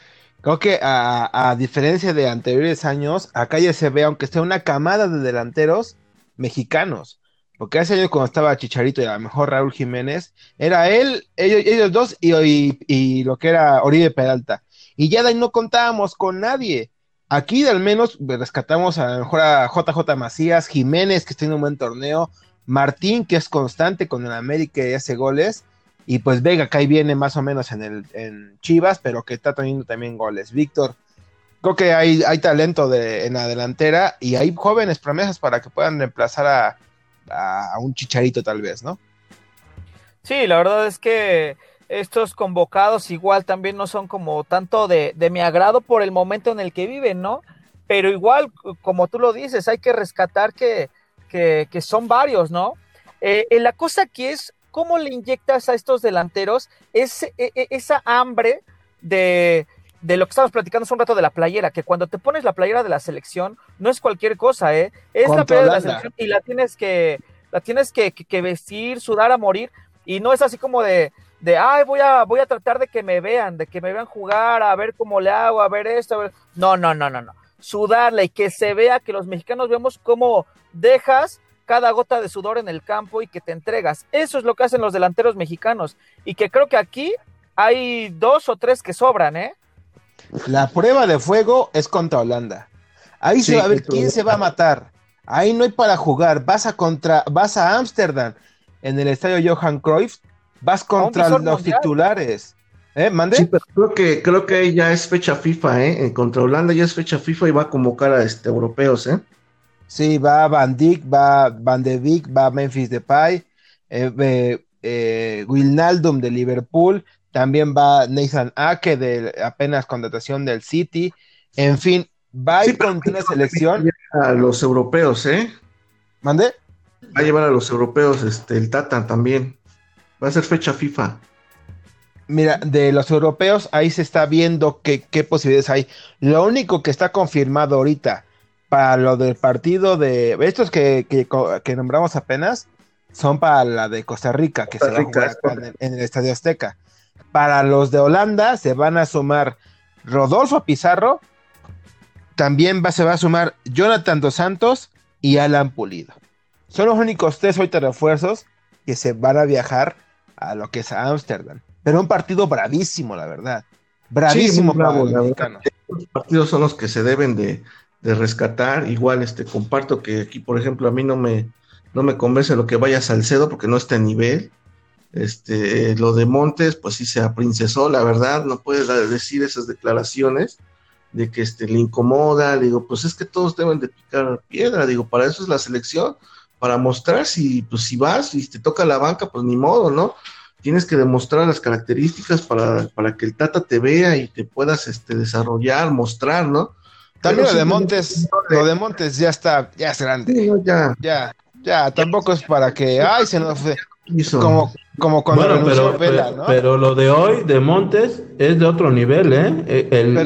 creo que a, diferencia de anteriores años, acá ya se ve, aunque sea una camada de delanteros mexicanos. Porque hace años cuando estaba Chicharito y a lo mejor Raúl Jiménez, era él, ellos, dos y, y, lo que era Oribe Peralta. Y ya de ahí no contábamos con nadie. Aquí al menos rescatamos a lo mejor a JJ Macías, Jiménez, que está en un buen torneo, Martín, que es constante con el América y hace goles, y pues Vega, que ahí viene más o menos en, el, en Chivas, pero que está teniendo también goles. Víctor, creo que hay, hay talento de, en la delantera y hay jóvenes promesas para que puedan reemplazar a, a, un chicharito tal vez, ¿no? Sí, la verdad es que estos convocados igual también no son como tanto de, de mi agrado por el momento en el que viven, ¿no? Pero igual, como tú lo dices, hay que rescatar que, que, que son varios, ¿no? Eh, eh la cosa aquí es ¿cómo le inyectas a estos delanteros ese, e, e, esa hambre de, lo que estábamos platicando hace un rato de la playera, que cuando te pones la playera de la selección, no es cualquier cosa, ¿eh? Es la playera de la selección y la tienes que, la tienes que, vestir, sudar a morir, y no es así como de, de ay, voy a, voy a tratar de que me vean, de que me vean jugar, a ver cómo le hago, a ver esto, a ver... No, no, no, no, no. Sudarle y que se vea que los mexicanos vemos cómo dejas cada gota de sudor en el campo y que te entregas. Eso es lo que hacen los delanteros mexicanos y que creo que aquí hay dos o tres que sobran, ¿eh? La prueba de fuego es contra Holanda. Ahí se va a ver quién se va a matar. Ahí no hay para jugar. Vas a contra, vas a Ámsterdam en el estadio Johan Cruyff, vas contra los titulares. ¿Eh? ¿Mande? Sí, pero creo que, creo que ya es fecha FIFA, ¿eh? Contra Holanda ya es fecha FIFA y va a convocar a este, europeos, ¿eh? Sí, va Van Dijk, va Van de Beek, va Memphis Depay, eh, eh, Wilnaldum de Liverpool, también va Nathan Ake de apenas contratación del City. En fin, va a ir con una selección. A los europeos, ¿eh? ¿Mande? Va a llevar a los europeos este, el Tata también. Va a ser fecha FIFA. Mira, de los europeos, ahí se está viendo qué, qué posibilidades hay. Lo único que está confirmado ahorita para lo del partido de estos que, que, nombramos apenas son para la de Costa Rica, que se va a jugar en, el, Estadio Azteca. Para los de Holanda se van a sumar Rodolfo Pizarro, también va, se va a sumar Jonathan Dos Santos y Alan Pulido. Son los únicos tres ahorita refuerzos que se van a viajar a lo que es Ámsterdam. Pero un partido bravísimo, la verdad. Bravísimo para los mexicanos. Los partidos son los que se deben de, de rescatar. Igual, este, comparto que aquí, por ejemplo, a mí no me, no me convence lo que vaya Salcedo porque no está a nivel. Este, lo de Montes, pues sí se aprincesó, la verdad, no puede decir esas declaraciones de que este, le incomoda, digo, pues es que todos deben de picar piedra, digo, para eso es la selección, para mostrar si, pues si vas y te toca la banca, pues ni modo, ¿no? Tienes que demostrar las características para, para que el Tata te vea y te puedas este, desarrollar, mostrar, ¿no? También lo de Montes, lo de Montes ya está, ya es grande. ya. ya, ya, tampoco es para que, ay, se nos fue. Como, como cuando bueno, pero, Vela, ¿no? pero lo de hoy de Montes es de otro nivel, ¿eh? El,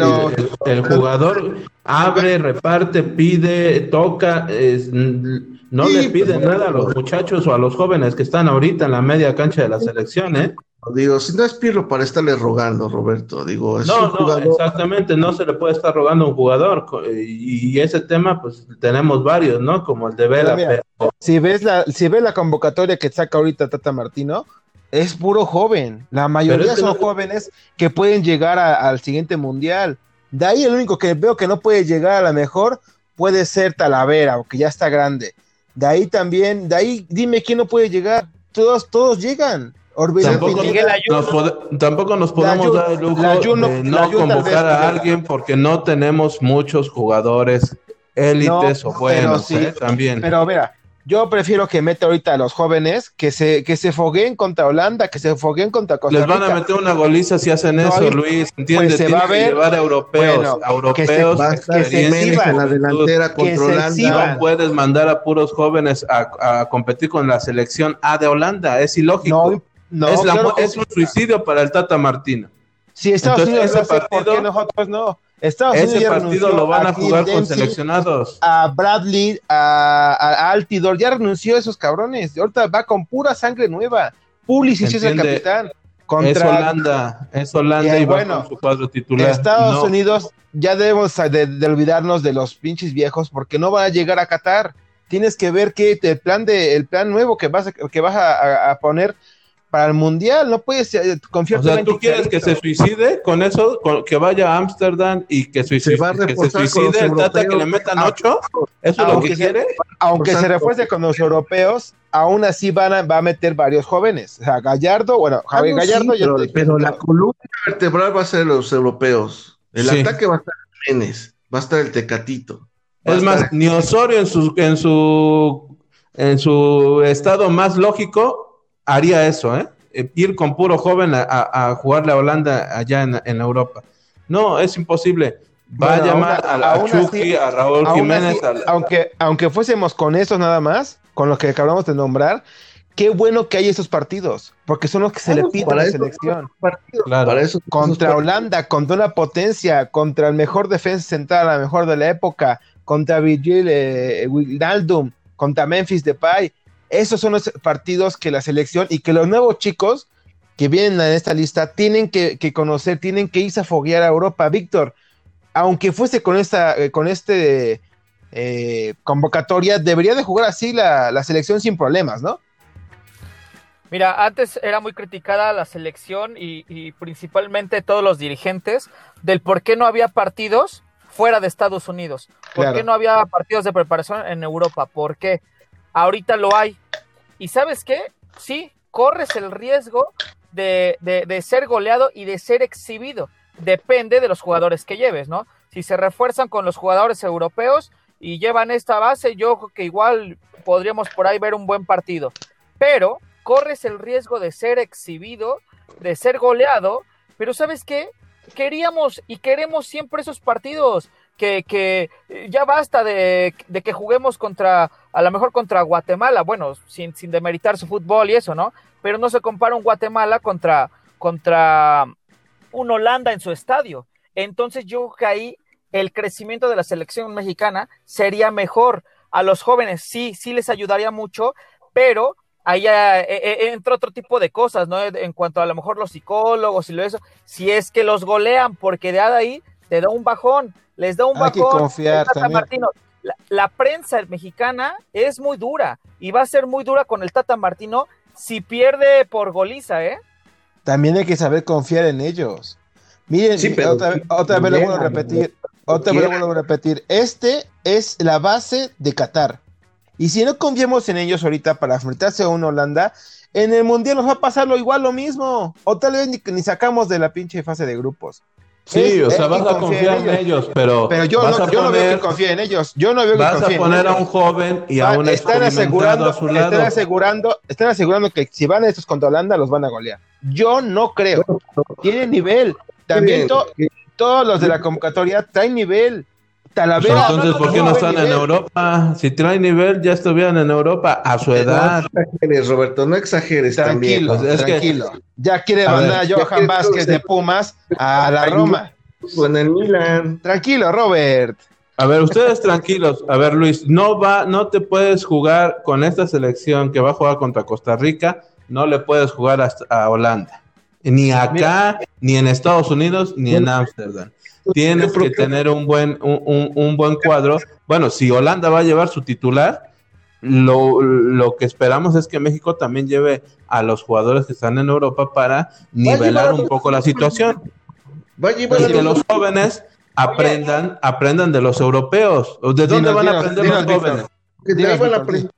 el, jugador abre, reparte, pide, toca, es, no le pide nada a los muchachos o a los jóvenes que están ahorita en la media cancha de la selección, ¿eh? Digo, si no es Pirlo para estarle rogando, Roberto, digo, es no, no, exactamente, no se le puede estar rogando a un jugador, y, ese tema, pues tenemos varios, ¿no? Como el de Vela. Si ves la, si ves la convocatoria que saca ahorita Tata Martino, es puro joven. La mayoría son jóvenes que pueden llegar al siguiente mundial. De ahí el único que veo que no puede llegar a la mejor puede ser Talavera, que ya está grande. De ahí también, de ahí dime quién no puede llegar. Todos, todos llegan. Tampoco nos, tampoco nos, podemos dar el lujo de no convocar a alguien porque no tenemos muchos jugadores élites o buenos, ¿eh? también. Pero mira, Yo prefiero que meta ahorita a los jóvenes que se, que se fogueen contra Holanda, que se fogueen contra Costa Les van a meter una goliza si hacen No, eso, Luis. ¿Entiendes? pues se va a que ver. llevar a europeos, Bueno, a que se- europeos. Que se exhiban. en la delantera Que contra se. No puedes mandar a puros jóvenes a, a competir con la selección A de Holanda, es ilógico. No, no, es, la claro es un suicidio para el Tata Martino. Si Estados Entonces, Unidos ese lo hace, ¿por partido- qué nosotros no? Estados Ese Unidos partido lo van a Clint jugar con Dempsey, seleccionados. A Bradley, a, a Altidor, ya renunció a esos cabrones. Ahorita va con pura sangre nueva. Pulisic es el capitán. Es Contra Holanda, es Holanda Y, y, va con su cuadro titular. Estados No, Unidos, ya debemos de, de olvidarnos de los pinches viejos porque no van a llegar a Qatar. Tienes que ver que el plan de el plan nuevo que vas a, que vas a, a- a poner para el mundial, no puedes eh, confiar O sea, ¿tú quieres que se suicide con eso? Con- que vaya a Ámsterdam y que, suicide, Se va a que se suicide el Tata, que le metan Ah, ocho? ¿Eso es lo aunque que sea- quiere? aunque se refuerce con los europeos, aún así van a, va a meter varios jóvenes. O sea, Gallardo, bueno, Ah, Javier no, Gallardo sí, ya pero, te- pero la columna vertebral va a ser los europeos. El Sí. ataque va a estar Jiménez, va a estar el Tecatito. Es más, estar- ni Osorio en su, en su en su estado más lógico haría eso, ¿eh? Eh, Ir con puro joven a, a- a jugarle a Holanda allá en, en Europa. No, es imposible. Va Bueno, a llamar aún- a, a aún Chucky, así- a Raúl Jiménez, así, al- aunque, aunque fuésemos con esos nada más, con los que acabamos de nombrar, qué bueno que hay esos partidos, porque son los que se le piden a la eso- selección. partidos. Claro. Para eso, Contra esos Holanda, contra una potencia, contra el mejor defensa central, la mejor de la época, contra Virgil eh, Wijnaldum, contra Memphis Depay. Esos son los partidos que la selección y que los nuevos chicos que vienen en esta lista tienen que, que conocer, tienen que irse a foguear a Europa. Víctor, aunque fuese con esta, eh, con este eh, convocatoria, debería de jugar así la, la selección sin problemas, ¿no? Mira, antes era muy criticada la selección y, y principalmente todos los dirigentes del por qué no había partidos fuera de Estados Unidos. ¿Por Claro. qué no había partidos de preparación en Europa? ¿Por qué? Ahorita lo hay. ¿Y sabes qué? Sí, corres el riesgo de, de- ser goleado y de ser exhibido. Depende de los jugadores que lleves, ¿no? Si se refuerzan con los jugadores europeos y llevan esta base, yo creo que igual podríamos por ahí ver un buen partido. Pero corres el riesgo de ser exhibido, de ser goleado, pero ¿sabes qué? Queríamos y queremos siempre esos partidos, que, eh, ya basta de, de que juguemos contra, a lo mejor contra Guatemala, bueno, sin, demeritar su fútbol y eso, ¿no? Pero no se compara un Guatemala contra, un Holanda en su estadio. Entonces yo creo que ahí el crecimiento de la selección mexicana sería mejor. A los jóvenes sí, sí les ayudaría mucho, pero ahí eh, eh, entra otro tipo de cosas, ¿no? En cuanto a lo mejor los psicólogos y lo eso, si es que los golean, porque de ahí te da un bajón, les da un Hay que bajón. confiar El Tata también. Martino, la, la prensa mexicana es muy dura y va a ser muy dura con el Tata Martino si pierde por goliza, ¿eh? También hay que saber confiar en ellos. Miren, Sí, pero otra, vez lo vuelvo a repetir. Otra vez lo vuelvo a repetir. Este es la base de Qatar. Y si no confiamos en ellos ahorita para enfrentarse a una Holanda, en el Mundial nos va a pasar lo igual lo mismo. O tal vez ni, ni sacamos de la pinche fase de grupos. Sí, Es- o sea, hay vas a confiar en ellos, pero, Pero yo, vas no, a yo no veo poner- que confíe en ellos. Yo no veo que vas a en poner a un joven y a un están asegurando, a su lado. están asegurando, están asegurando que si van estos contra Holanda los van a golear. Yo no creo. Tienen nivel. También to- todos los de la convocatoria traen nivel. Talavera. Pues Entonces, ¿por qué no están en. Europa? Si traen nivel, ya estuvieran en Europa a su edad. No exageres, Roberto, no exageres Tranquilo, también. Es que- tranquilo. Ya quiere A mandar ver, a Johan Vázquez de Pumas a la. Roma. En el Milan. Tranquilo, Robert. A ver, ustedes tranquilos. A ver, Luis, no va, no te puedes jugar con esta selección que va a jugar contra Costa Rica, no le puedes jugar hasta- a Holanda. Ni acá, ni en Estados Unidos, ni en Ámsterdam. Tienes que tener un buen, un, un- un buen cuadro. Bueno, si Holanda va a llevar su titular, lo, lo que esperamos es que México también lleve a los jugadores que están en Europa para nivelar un poco la situación. Y a que los jóvenes aprendan, aprendan de los europeos. ¿De dónde van a aprender los jóvenes? ahí van a aprender-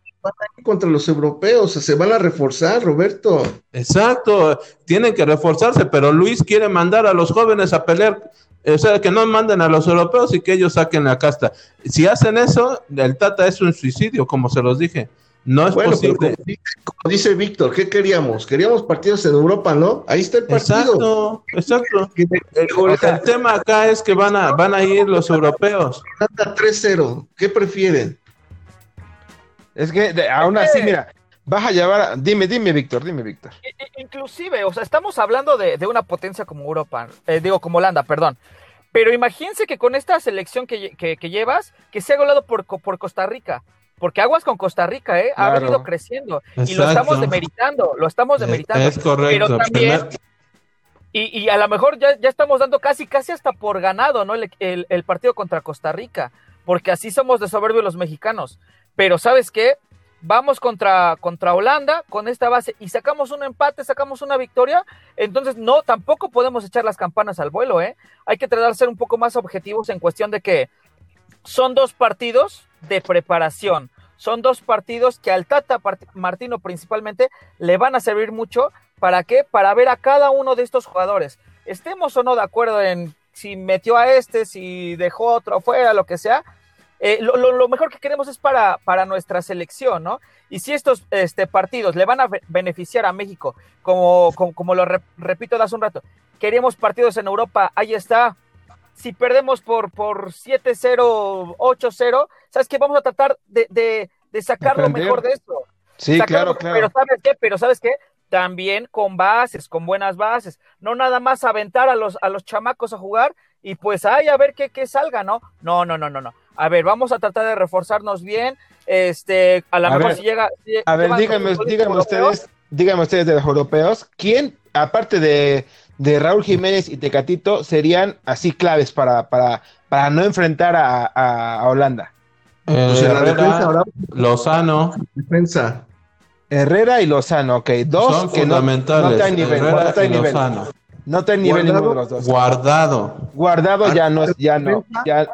contra los europeos, se van a reforzar, Roberto. Exacto, tienen que reforzarse, pero Luis quiere mandar a los jóvenes a pelear, o sea, que no manden a los europeos y que ellos saquen la casta. Si hacen eso, el Tata es un suicidio, como se los dije. No es Bueno, posible. como, dice- como dice Víctor, ¿qué queríamos? Queríamos partidos en Europa, ¿no? Ahí está el partido. Exacto, exacto. El tema acá es que van a, van a ir los europeos. Holanda 3-0. ¿Qué prefieren? Es que de- aún así, mira, vas a llevar. a- Dime, dime, Víctor, dime, Víctor. Inclusive, o sea, estamos hablando de, de una potencia como Europa, eh, digo, como Holanda, perdón. Pero imagínense que con esta selección que, que- que llevas, que sea golado por, por Costa Rica. Porque aguas con Costa Rica, ¿eh? Ha Claro. venido creciendo. Y lo estamos demeritando, lo estamos demeritando. Es correcto. Pero también, Primer- y, y a lo mejor ya, ya estamos dando casi, casi hasta por ganado, ¿no? El, el- el partido contra Costa Rica. Porque así somos de soberbios los mexicanos. Pero ¿sabes qué? Vamos contra, contra Holanda con esta base y sacamos un empate, sacamos una victoria. Entonces, no, tampoco podemos echar las campanas al vuelo, ¿eh? Hay que tratar de ser un poco más objetivos en cuestión de que son dos partidos de preparación. Son dos partidos que al Tata Martino principalmente le van a servir mucho. ¿Para qué? Para ver a cada uno de estos jugadores. Estemos o no de acuerdo en si metió a este, si dejó otro fuera, lo que sea. Eh, lo, lo- lo mejor que queremos es para, para nuestra selección, ¿no? Y si estos este, partidos le van a be- beneficiar a México, como, como, como lo re- repito de hace un rato, queremos partidos en Europa, ahí está. Si perdemos por, por 7-0, 8-0, ¿sabes qué? Vamos a tratar de, de, de sacar lo mejor de esto. Sí, Sacarlo, claro, Pero claro. ¿sabes qué? Pero ¿sabes qué? También con bases, con buenas bases. No nada más aventar a los, a los chamacos a jugar y pues ay, a ver qué, qué salga, ¿no? No, no, no, no, no. A ver, vamos a tratar de reforzarnos bien. Este, a lo A mejor ver, si llega. si A ver, díganme, díganme ustedes, díganme ustedes de los europeos, ¿quién, aparte de, de Raúl Jiménez y Tecatito, serían así claves para, para, para no enfrentar a, a- a Holanda? Eh, Pues Herrera, defensa, ahora, Lozano, defensa. Herrera y Lozano, ok. Dos son que no, fundamentales. no traen nivel, Herrera no traen y nivel. Lozano. No traen nivel Guardado, ninguno de los dos. Guardado. Guardado ya no es, ya no, ya,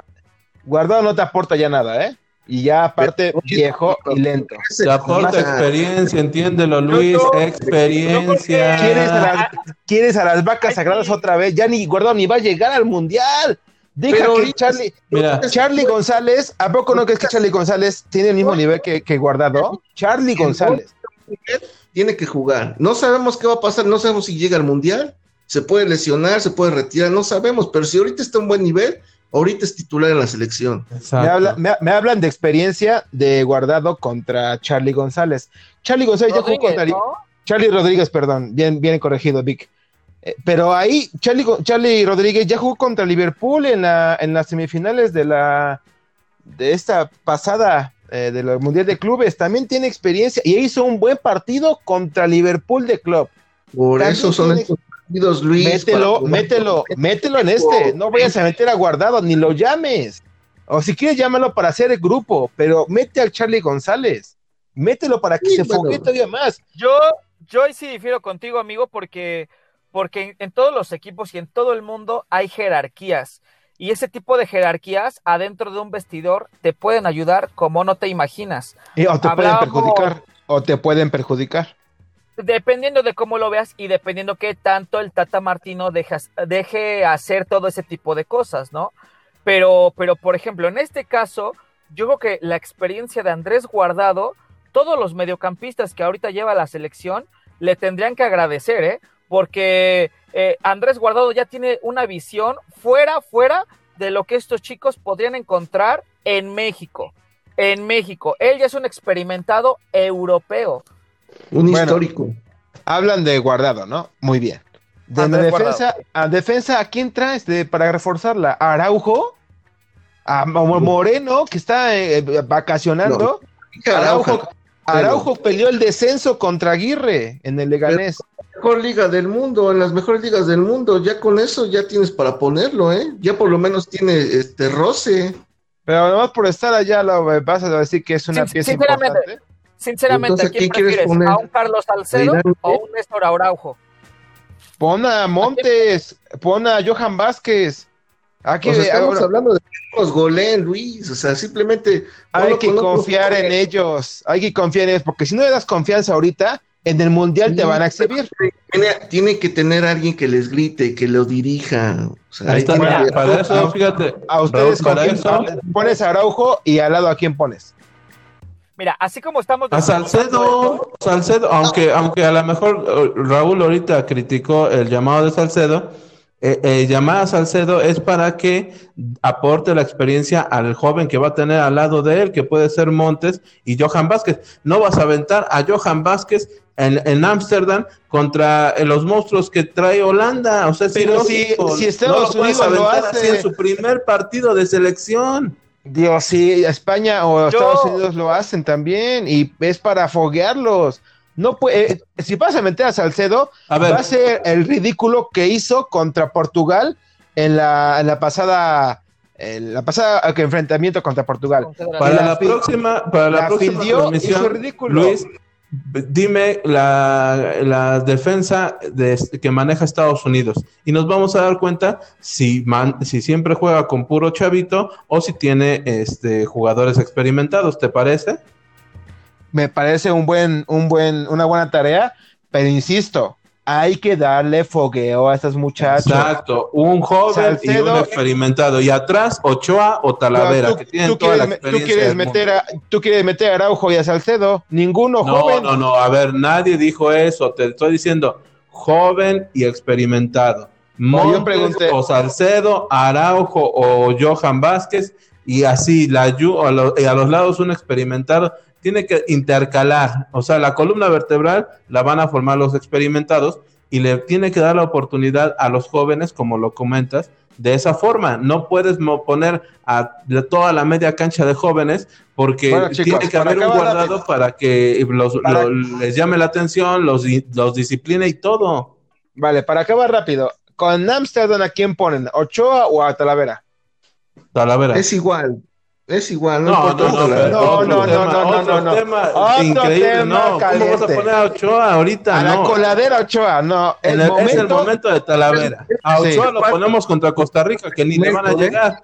Guardado no te aporta ya nada, ¿eh? Y ya aparte Pero- viejo y lento. Te aporta experiencia, entiéndelo, Luis. experiencia. ¿Quieres a, las, ¿Quieres a las vacas sagradas otra vez? Ya ni Guardado ni va a llegar al mundial. Deja Pero que ahorita- Charlie, Mira, Charlie González, ¿a poco no crees que Charlie González tiene el mismo nivel que, que Guardado? Charlie González. Tiene que jugar. No sabemos qué va a pasar, no sabemos si llega al mundial, se puede lesionar, se puede retirar, no sabemos, pero si ahorita está en buen nivel, ahorita es titular en la selección. Me, exacto. habla- me- me hablan de experiencia de Guardado contra Charlie González. Charlie González ya jugó Rodríguez, contra ¿no? Charlie Rodríguez, perdón, bien, bien corregido, Vic. Eh, pero ahí Charlie, Charlie Rodríguez ya jugó contra Liverpool en, la, en las semifinales de la de esta pasada eh, de del Mundial de Clubes. También tiene experiencia y hizo un buen partido contra Liverpool de club. Por También eso son tiene- estos Luis. mételo, mételo, mételo en este. No vayas a meter a guardado, ni lo llames. O si quieres, llámalo para hacer el grupo, pero mete al Charlie González. Mételo para que Sí, se bueno. todavía más. Yo, yo ahí sí difiero contigo, amigo, porque, porque en, en todos los equipos y en todo el mundo hay jerarquías. Y ese tipo de jerarquías adentro de un vestidor te pueden ayudar como no te imaginas. Y o te pueden perjudicar, o te pueden perjudicar. Dependiendo de cómo lo veas y dependiendo qué tanto el Tata Martino dejas- deje hacer todo ese tipo de cosas, ¿no? Pero, pero, por ejemplo, en este caso, yo creo que la experiencia de Andrés Guardado, todos los mediocampistas que ahorita lleva la selección, le tendrían que agradecer, ¿eh? Porque eh, Andrés Guardado ya tiene una visión fuera, fuera de lo que estos chicos podrían encontrar en México. En México. Él ya es un experimentado europeo. Un Bueno. histórico. Hablan de guardado, ¿no? Muy bien. De la Andrés defensa, a defensa, ¿a quién traes de, para reforzarla? ¿A Araujo? ¿A Mo- Moreno, que está eh, vacacionando? Araujo, Araujo peleó el descenso contra Aguirre en el Leganés. mejor liga del mundo, en las mejores ligas del mundo, ya con eso ya tienes para ponerlo, ¿eh? Ya por lo menos tiene este roce. Pero además por estar allá lo vas a decir que es una pieza importante. Sinceramente, Entonces, ¿a quién ¿quién quieres prefieres? poner? ¿A un Carlos Salcedo o a un Néstor Araujo? Pon a Montes, pon a Johan Vázquez. Aquí, O sea, estamos ahora, hablando de que los goleen, Luis. O sea, simplemente. hay que confiar en ellos, hay que confiar en ellos, porque si no le das confianza ahorita, en el Mundial te van a exhibir. Tiene, tiene que tener alguien que les grite, que lo dirija. O sea, Ahí está, mira, para eso, fíjate. A ustedes Raúl, para con quién- eso, a- pones a Araujo y al lado a quién pones. Mira, así como estamos... A Salcedo, Salcedo, aunque, aunque a lo mejor eh, Raúl ahorita criticó el llamado de Salcedo, eh, eh, llamada a Salcedo es para que aporte la experiencia al joven que va a tener al lado de él, que puede ser Montes y Johan Vázquez. No vas a aventar a Johan Vázquez en Ámsterdam contra los monstruos que trae Holanda. O sea, Pero si, si, Estados Unidos lo hace en su primer partido de selección. Dios, sí, España o Estados Unidos lo hacen también y es para foguearlos. No puede, eh, si vas a meter a Salcedo, va a ser el ridículo que hizo contra Portugal en la, en la pasada en la pasada enfrentamiento contra Portugal. Para la, próxima, para la, próxima Luis, dime la, la defensa de, que maneja Estados Unidos y nos vamos a dar cuenta si, si siempre juega con puro chavito o si tiene este, jugadores experimentados, ¿te parece? Me parece un buen, un buen, una buena tarea, pero insisto, hay que darle fogueo a estos muchachos. Exacto, un joven y un experimentado. Y atrás, Ochoa o Talavera, tú, que tienen toda la experiencia. Tú quieres, meter a, tú quieres meter a Araujo y a Salcedo. Ninguno no, joven. No, no, no. A ver, nadie dijo eso. Te estoy diciendo joven y experimentado. Montes o Salcedo, Araujo o Johan Vázquez. Y así, la, a los lados un experimentado tiene que intercalar, o sea, la columna vertebral la van a formar los experimentados y le tiene que dar la oportunidad a los jóvenes, como lo comentas, de esa forma. No puedes poner a toda la media cancha de jóvenes porque tiene que haber un guardado para que les llame la atención, los, los discipline y todo. Vale, para acabar rápido, con Amsterdam, ¿a quién ponen? ¿Ochoa o a Talavera? Talavera. Es igual. Es igual, no, no, no, no, no, no, no, no, tema increíble, no, ¿cómo vas a poner a Ochoa ahorita? A la coladera Ochoa, no, el es el momento de Talavera. A Ochoa lo ponemos contra Costa Rica, que ni le van a llegar.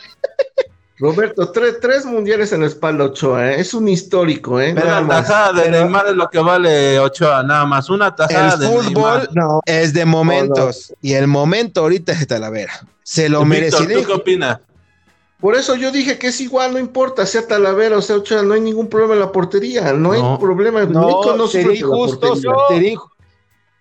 Roberto, tres, tres mundiales en la espalda Ochoa, ¿eh? es un histórico, ¿eh? Pero la tajada de Neymar es lo que vale Ochoa, nada más, una tajada de Neymar. El fútbol es de momentos, y el momento ahorita es de Talavera. Se lo merece. ¿Tú qué opinas? Por eso yo dije que es igual, no importa, sea Talavera o sea Ochoa, no hay ningún problema en la portería, no, hay problema. No, no sería injusto, yo,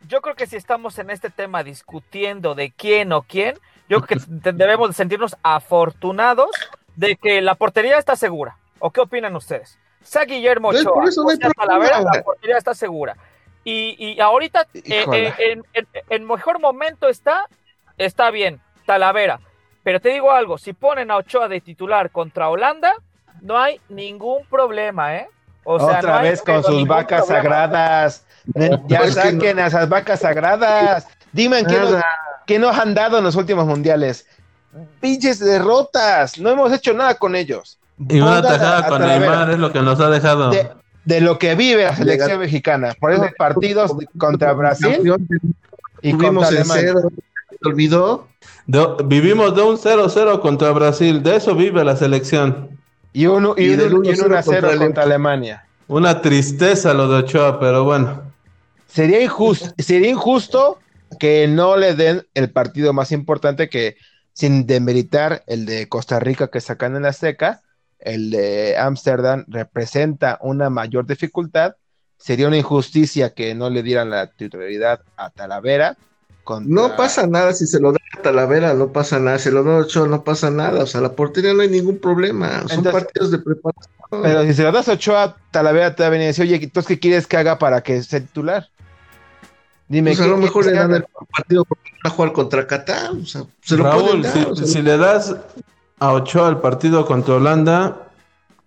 yo creo que si estamos en este tema discutiendo de quién o quién, yo creo que debemos sentirnos afortunados de que la portería está segura. ¿O qué opinan ustedes? Sea Guillermo Ochoa, o sea Talavera, la portería está segura. Y, y ahorita, eh, eh, en, en mejor momento está, está bien, Talavera pero te digo algo, si ponen a Ochoa de titular contra Holanda, no hay ningún problema, ¿eh? O sea, Otra vez con sus vacas sagradas. Ya saquen a esas vacas sagradas. Dime ¿qué nos, qué nos han dado en los últimos mundiales. Pinches derrotas. No hemos hecho nada con ellos. Y una tajada con Neymar es lo que nos ha dejado. De, lo que vive la selección mexicana. Por esos partidos contra Brasil y contra Alemania. ¿Te olvidó? vivimos de un 0-0 contra Brasil, de eso vive la selección. Y uno y, un 1-0 contra, Alemania. Una tristeza lo de Ochoa, pero bueno. Sería injusto, sería injusto que no le den el partido más importante que, sin demeritar el de Costa Rica que sacan en la seca, el de Ámsterdam representa una mayor dificultad. Sería una injusticia que no le dieran la titularidad a Talavera no pasa nada si se lo da a Talavera, no pasa nada. Si se lo da a Ochoa, no pasa nada. O sea, la portería no hay ningún problema. Son partidos de preparación. Pero si se lo das a Ochoa, Talavera te va a venir y decir, oye, entonces, ¿qué quieres que haga para que sea titular? Dime, pues a lo mejor le dan el partido para jugar contra Qatar. O sea, se lo Raúl, si, si le das a Ochoa el partido contra Holanda,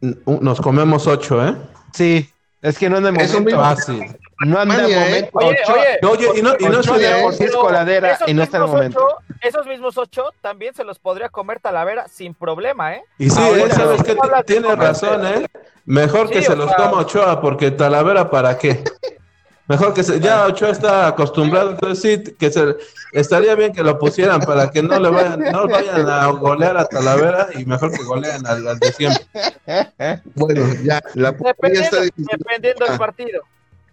nos comemos ocho, ¿eh? Sí, es que no anda en momento. Fácil. No anda en momento. Oye, oye, oye, y no, y no es coladera y no está en el momento. esos mismos ocho también se los podría comer Talavera sin problema, ¿eh? Y sí, Ahora, sabes que tiene razón, ¿eh? Mejor que se los coma Ochoa, porque Talavera, ¿para qué? Mejor que se, ya Ochoa está acostumbrado, entonces sí, que se, estaría bien que lo pusieran para que no le vayan, no vayan a golear a Talavera y mejor que goleen al, al de siempre. Bueno, ya, la dependiendo, está dependiendo del partido.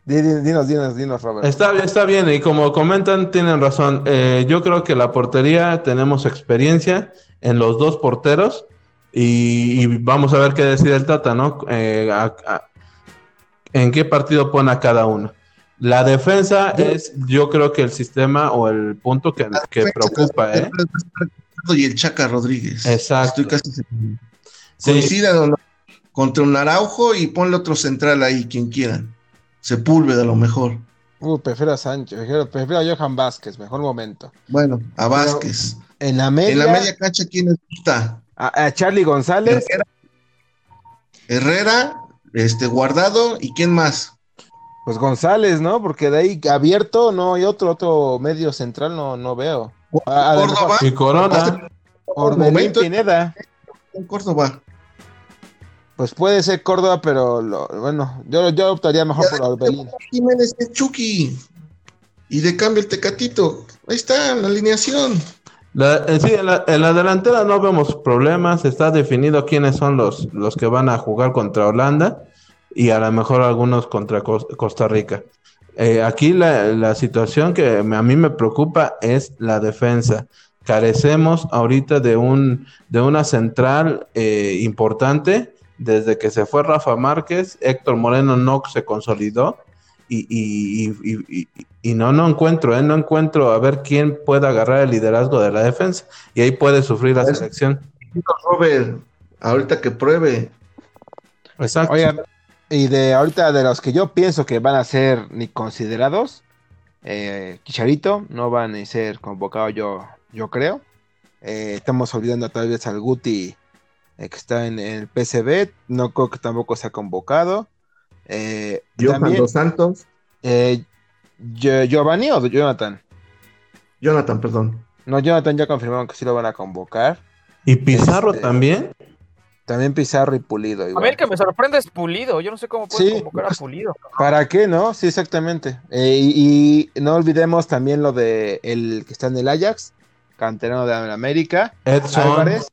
Dinos, dinos, dinos, Robert. Está bien, está bien, y como comentan, tienen razón. Eh, yo creo que la portería tenemos experiencia en los dos porteros y, vamos a ver qué decide el Tata, ¿no? Eh, en qué partido pone a cada uno. La defensa es, yo creo que el sistema o el punto que, que preocupa, ¿eh? Y el Chaca Rodríguez. Exacto. Estoy casi seguro. No, contra un Araujo y ponle otro central ahí, quien quieran. Sepúlveda a lo mejor. Uh, prefiero a Sánchez, prefiero, prefiero a Johan Vázquez, mejor momento. Bueno, a Vázquez. En la media, En la media cancha, ¿quién está? a, a Charlie González, Herrera, Herrera, este, Guardado y quién más. pues González, ¿no? Porque de ahí abierto no hay otro, otro medio central, no, no veo. A- a lo Córdoba. Y Corona, momento- Pineda. En Córdoba. Pues puede ser Córdoba, pero lo- bueno, yo, yo optaría mejor por Orbelín. Jiménez de Chucky. Y de cambio el Tecatito. Ahí está, la alineación. La- eh, sí, en la, en la delantera no vemos problemas, está definido quiénes son los, los que van a jugar contra Holanda y a lo mejor algunos contra Cos- Costa Rica. Eh, aquí la, la situación que me- a mí me preocupa es la defensa. Carecemos ahorita de, un, de una central eh, importante. Desde que se fue Rafa Márquez, Héctor Moreno no se consolidó y, y- y- y- y no, no encuentro, ¿eh? no encuentro a ver quién puede agarrar el liderazgo de la defensa y ahí puede sufrir la selección. Robert, ahorita que pruebe. Exacto. Oigan, y de ahorita de los que yo pienso que van a ser ni considerados, eh, Chicharito no van a ser convocados yo, yo creo. Eh, estamos olvidando tal vez al Guti eh, que está en, el PCB, no creo que tampoco sea convocado. Eh, Johan también, Dos Santos. eh, Gio- Giovanni o Jonathan. Jonathan, perdón. No, Jonathan ya confirmaron que sí lo van a convocar. y Pizarro este- también. También Pizarro y Pulido. A igual. mí el que me sorprende es Pulido. Yo no sé cómo puede Sí. convocar a Pulido. ¿Para qué, no? Sí, exactamente. Eh, y, y no olvidemos también lo de el que está en el Ajax, canterano de América, Edson. Álvarez.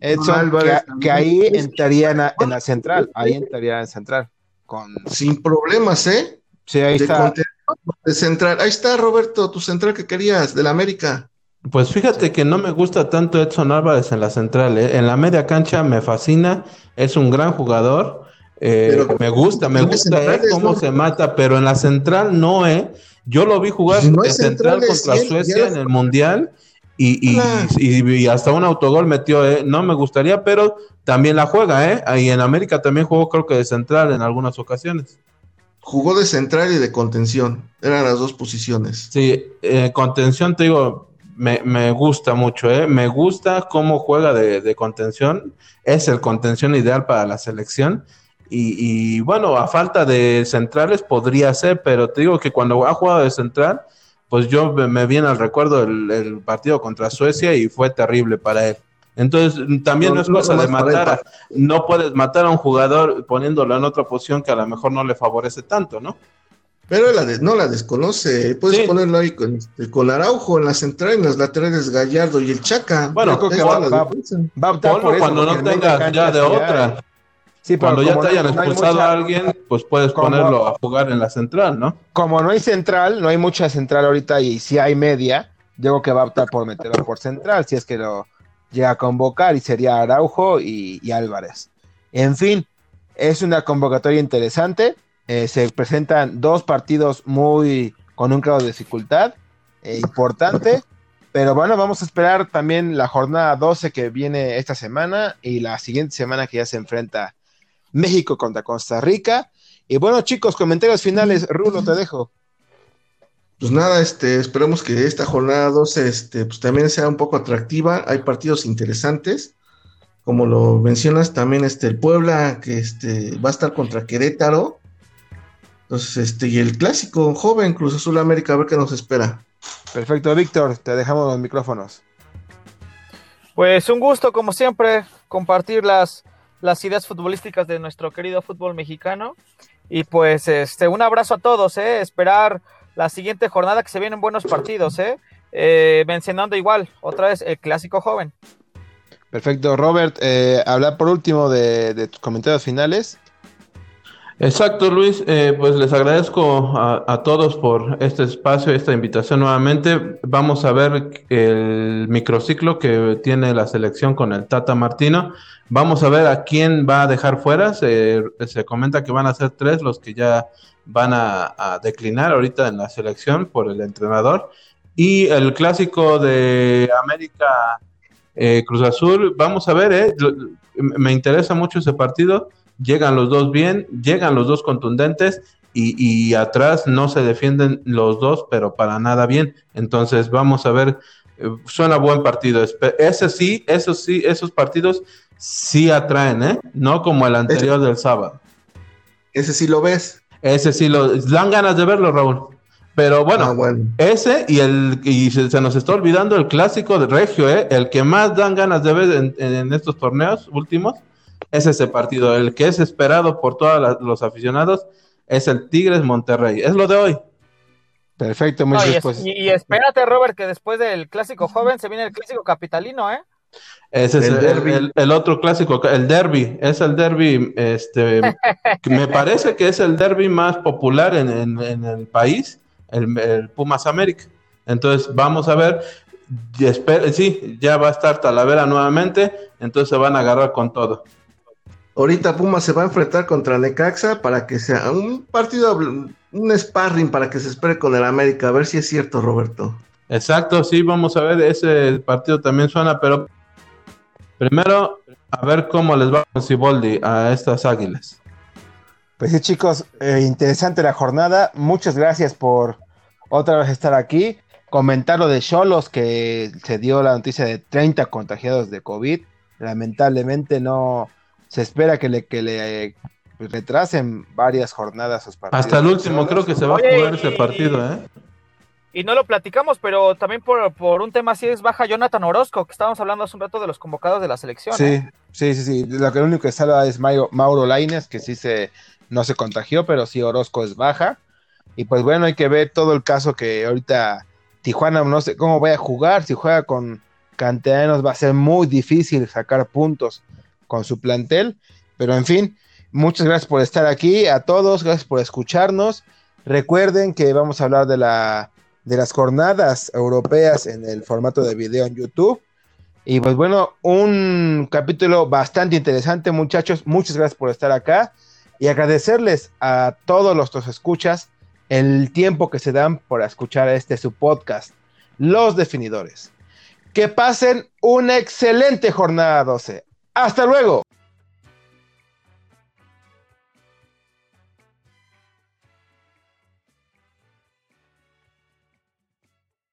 Edson, Álvarez que, que ahí entraría en la, en la central, ahí entraría en central. Con, Sin problemas, ¿eh? sí, ahí de, está. de central. Ahí está, Roberto, tu central que querías, de la América. Pues fíjate que no me gusta tanto Edson Álvarez en la central. ¿eh? En la media cancha me fascina, es un gran jugador. eh, Pero- me gusta, me gusta eh, cómo ¿no? se mata, pero en la central no, ¿eh? Yo lo vi jugar Si no de central contra Suecia en el Mundial y, y, y- y hasta un autogol metió, ¿eh? No me gustaría, pero también la juega, ¿eh? Ahí en América también jugó creo que de central en algunas ocasiones. Jugó de central y de contención. Eran las dos posiciones. Sí, eh, contención, te digo, me, me gusta mucho, ¿eh? Me gusta cómo juega de, de contención. Es el contención ideal para la selección. Y, y, bueno, a falta de centrales podría ser, pero te digo que cuando ha jugado de central, pues yo me, me viene al recuerdo el, el partido contra Suecia y fue terrible para él. Entonces, también no, No, es no cosa de matar, a- no puedes matar a un jugador poniéndolo en otra posición que a lo mejor no le favorece tanto, ¿no? Pero la de- no la desconoce. Puedes Sí. ponerlo ahí con, este, con Araujo en la central, en las laterales Gallardo y el Chaca. Bueno, creo que va va- va- defensa. Va a optar Ponlo por eso, cuando no cancha ya de otra. Sí, Cuando ya te hayan no- expulsado mucha- a alguien, pues puedes como- ponerlo a jugar en la central, ¿no? Como no hay central, no hay mucha central ahorita y si hay media, creo que va a optar por meterlo por central, si es que lo llega a convocar y sería Araujo y, y Álvarez. En fin, es una convocatoria interesante. eh, se presentan dos partidos muy con un grado de dificultad eh, importante. Pero bueno, vamos a esperar también la jornada 12 que viene esta semana y la siguiente semana que ya se enfrenta México contra Costa Rica. Y bueno, chicos, comentarios finales. Rulo, te dejo. Pues nada, este, esperemos que esta jornada 12 este, pues también sea un poco atractiva. Hay partidos interesantes. Como lo mencionas, también este, el Puebla, que este, va a estar contra Querétaro. Entonces, este, y el clásico joven Cruz Azul América, a ver qué nos espera. Perfecto, Víctor, te dejamos los micrófonos. Pues un gusto, como siempre, compartir las, las ideas futbolísticas de nuestro querido fútbol mexicano. Y pues este, un abrazo a todos, ¿eh? esperar la siguiente jornada que se vienen buenos partidos, ¿eh? Eh, mencionando igual, otra vez, el clásico joven. Perfecto, Robert, eh, hablar por último de, de tus comentarios finales. Exacto, Luis. Eh, pues les agradezco a, todos por este espacio, esta invitación nuevamente. Vamos a ver el microciclo que tiene la selección con el Tata Martino. Vamos a ver a quién va a dejar fuera. Se, comenta que van a ser tres los que ya van a, declinar ahorita en la selección por el entrenador. Y el clásico de América eh, Cruz Azul, vamos a ver, eh, me interesa mucho ese partido llegan los dos bien, llegan los dos contundentes y, atrás no se defienden los dos, pero para nada bien. Entonces vamos a ver, eh, suena buen partido. Ese sí, esos sí, esos partidos sí atraen, ¿eh? No como el anterior del sábado. Ese sí lo ves. Ese sí lo dan ganas de verlo, Raúl. Pero bueno, ah, ese y el y se, nos está olvidando el clásico de Regio, ¿eh? el que más dan ganas de ver en estos torneos últimos es ese partido. El que es esperado por todos los aficionados es el Tigres Monterrey. Es lo de hoy. Perfecto, muy y, espérate, Robert, que después del clásico joven se viene el clásico capitalino, ¿eh? Ese es el, otro clásico, el derby, es el derby, este, me parece que es el derby más popular en, el país, el, Pumas América. Entonces, vamos a ver, sí, ya va a estar Talavera nuevamente, entonces se van a agarrar con todo. Ahorita Puma se va a enfrentar contra Necaxa para que sea un partido, un sparring para que se espere con el América. A ver si es cierto, Roberto. Exacto, sí, vamos a ver, ese partido también suena, pero primero a ver cómo les va con Ciboldi a estas águilas. Pues sí, chicos, eh, interesante la jornada. Muchas gracias por otra vez estar aquí. Comentar lo de Cholos, que se dio la noticia de 30 contagiados de COVID. Lamentablemente no, se espera que le, que le pues, retrasen varias jornadas sus partidos. Hasta el último creo que se va a jugar ese partido, ¿eh? Y no lo platicamos, pero también por, por, un tema así es baja Jonathan Orozco, que estábamos hablando hace un rato de los convocados de la selección. Sí, ¿eh? sí, sí, sí. Lo, que, único que salva es Mauro, Mauro Laines, que sí se, no se contagió, pero sí Orozco es baja. Y pues bueno, hay que ver todo el caso que ahorita Tijuana no sé cómo vaya a jugar. Si juega con canteranos va a ser muy difícil sacar puntos con su plantel. Pero en fin, muchas gracias por estar aquí, a todos, gracias por escucharnos. Recuerden que vamos a hablar de, la, de las jornadas europeas en el formato de video en YouTube. Y pues bueno, un capítulo bastante interesante, muchachos. Muchas gracias por estar acá y agradecerles a todos los que escuchas el tiempo que se dan por escuchar este su podcast, Los Definidores. Que pasen una excelente jornada 12. Hasta luego.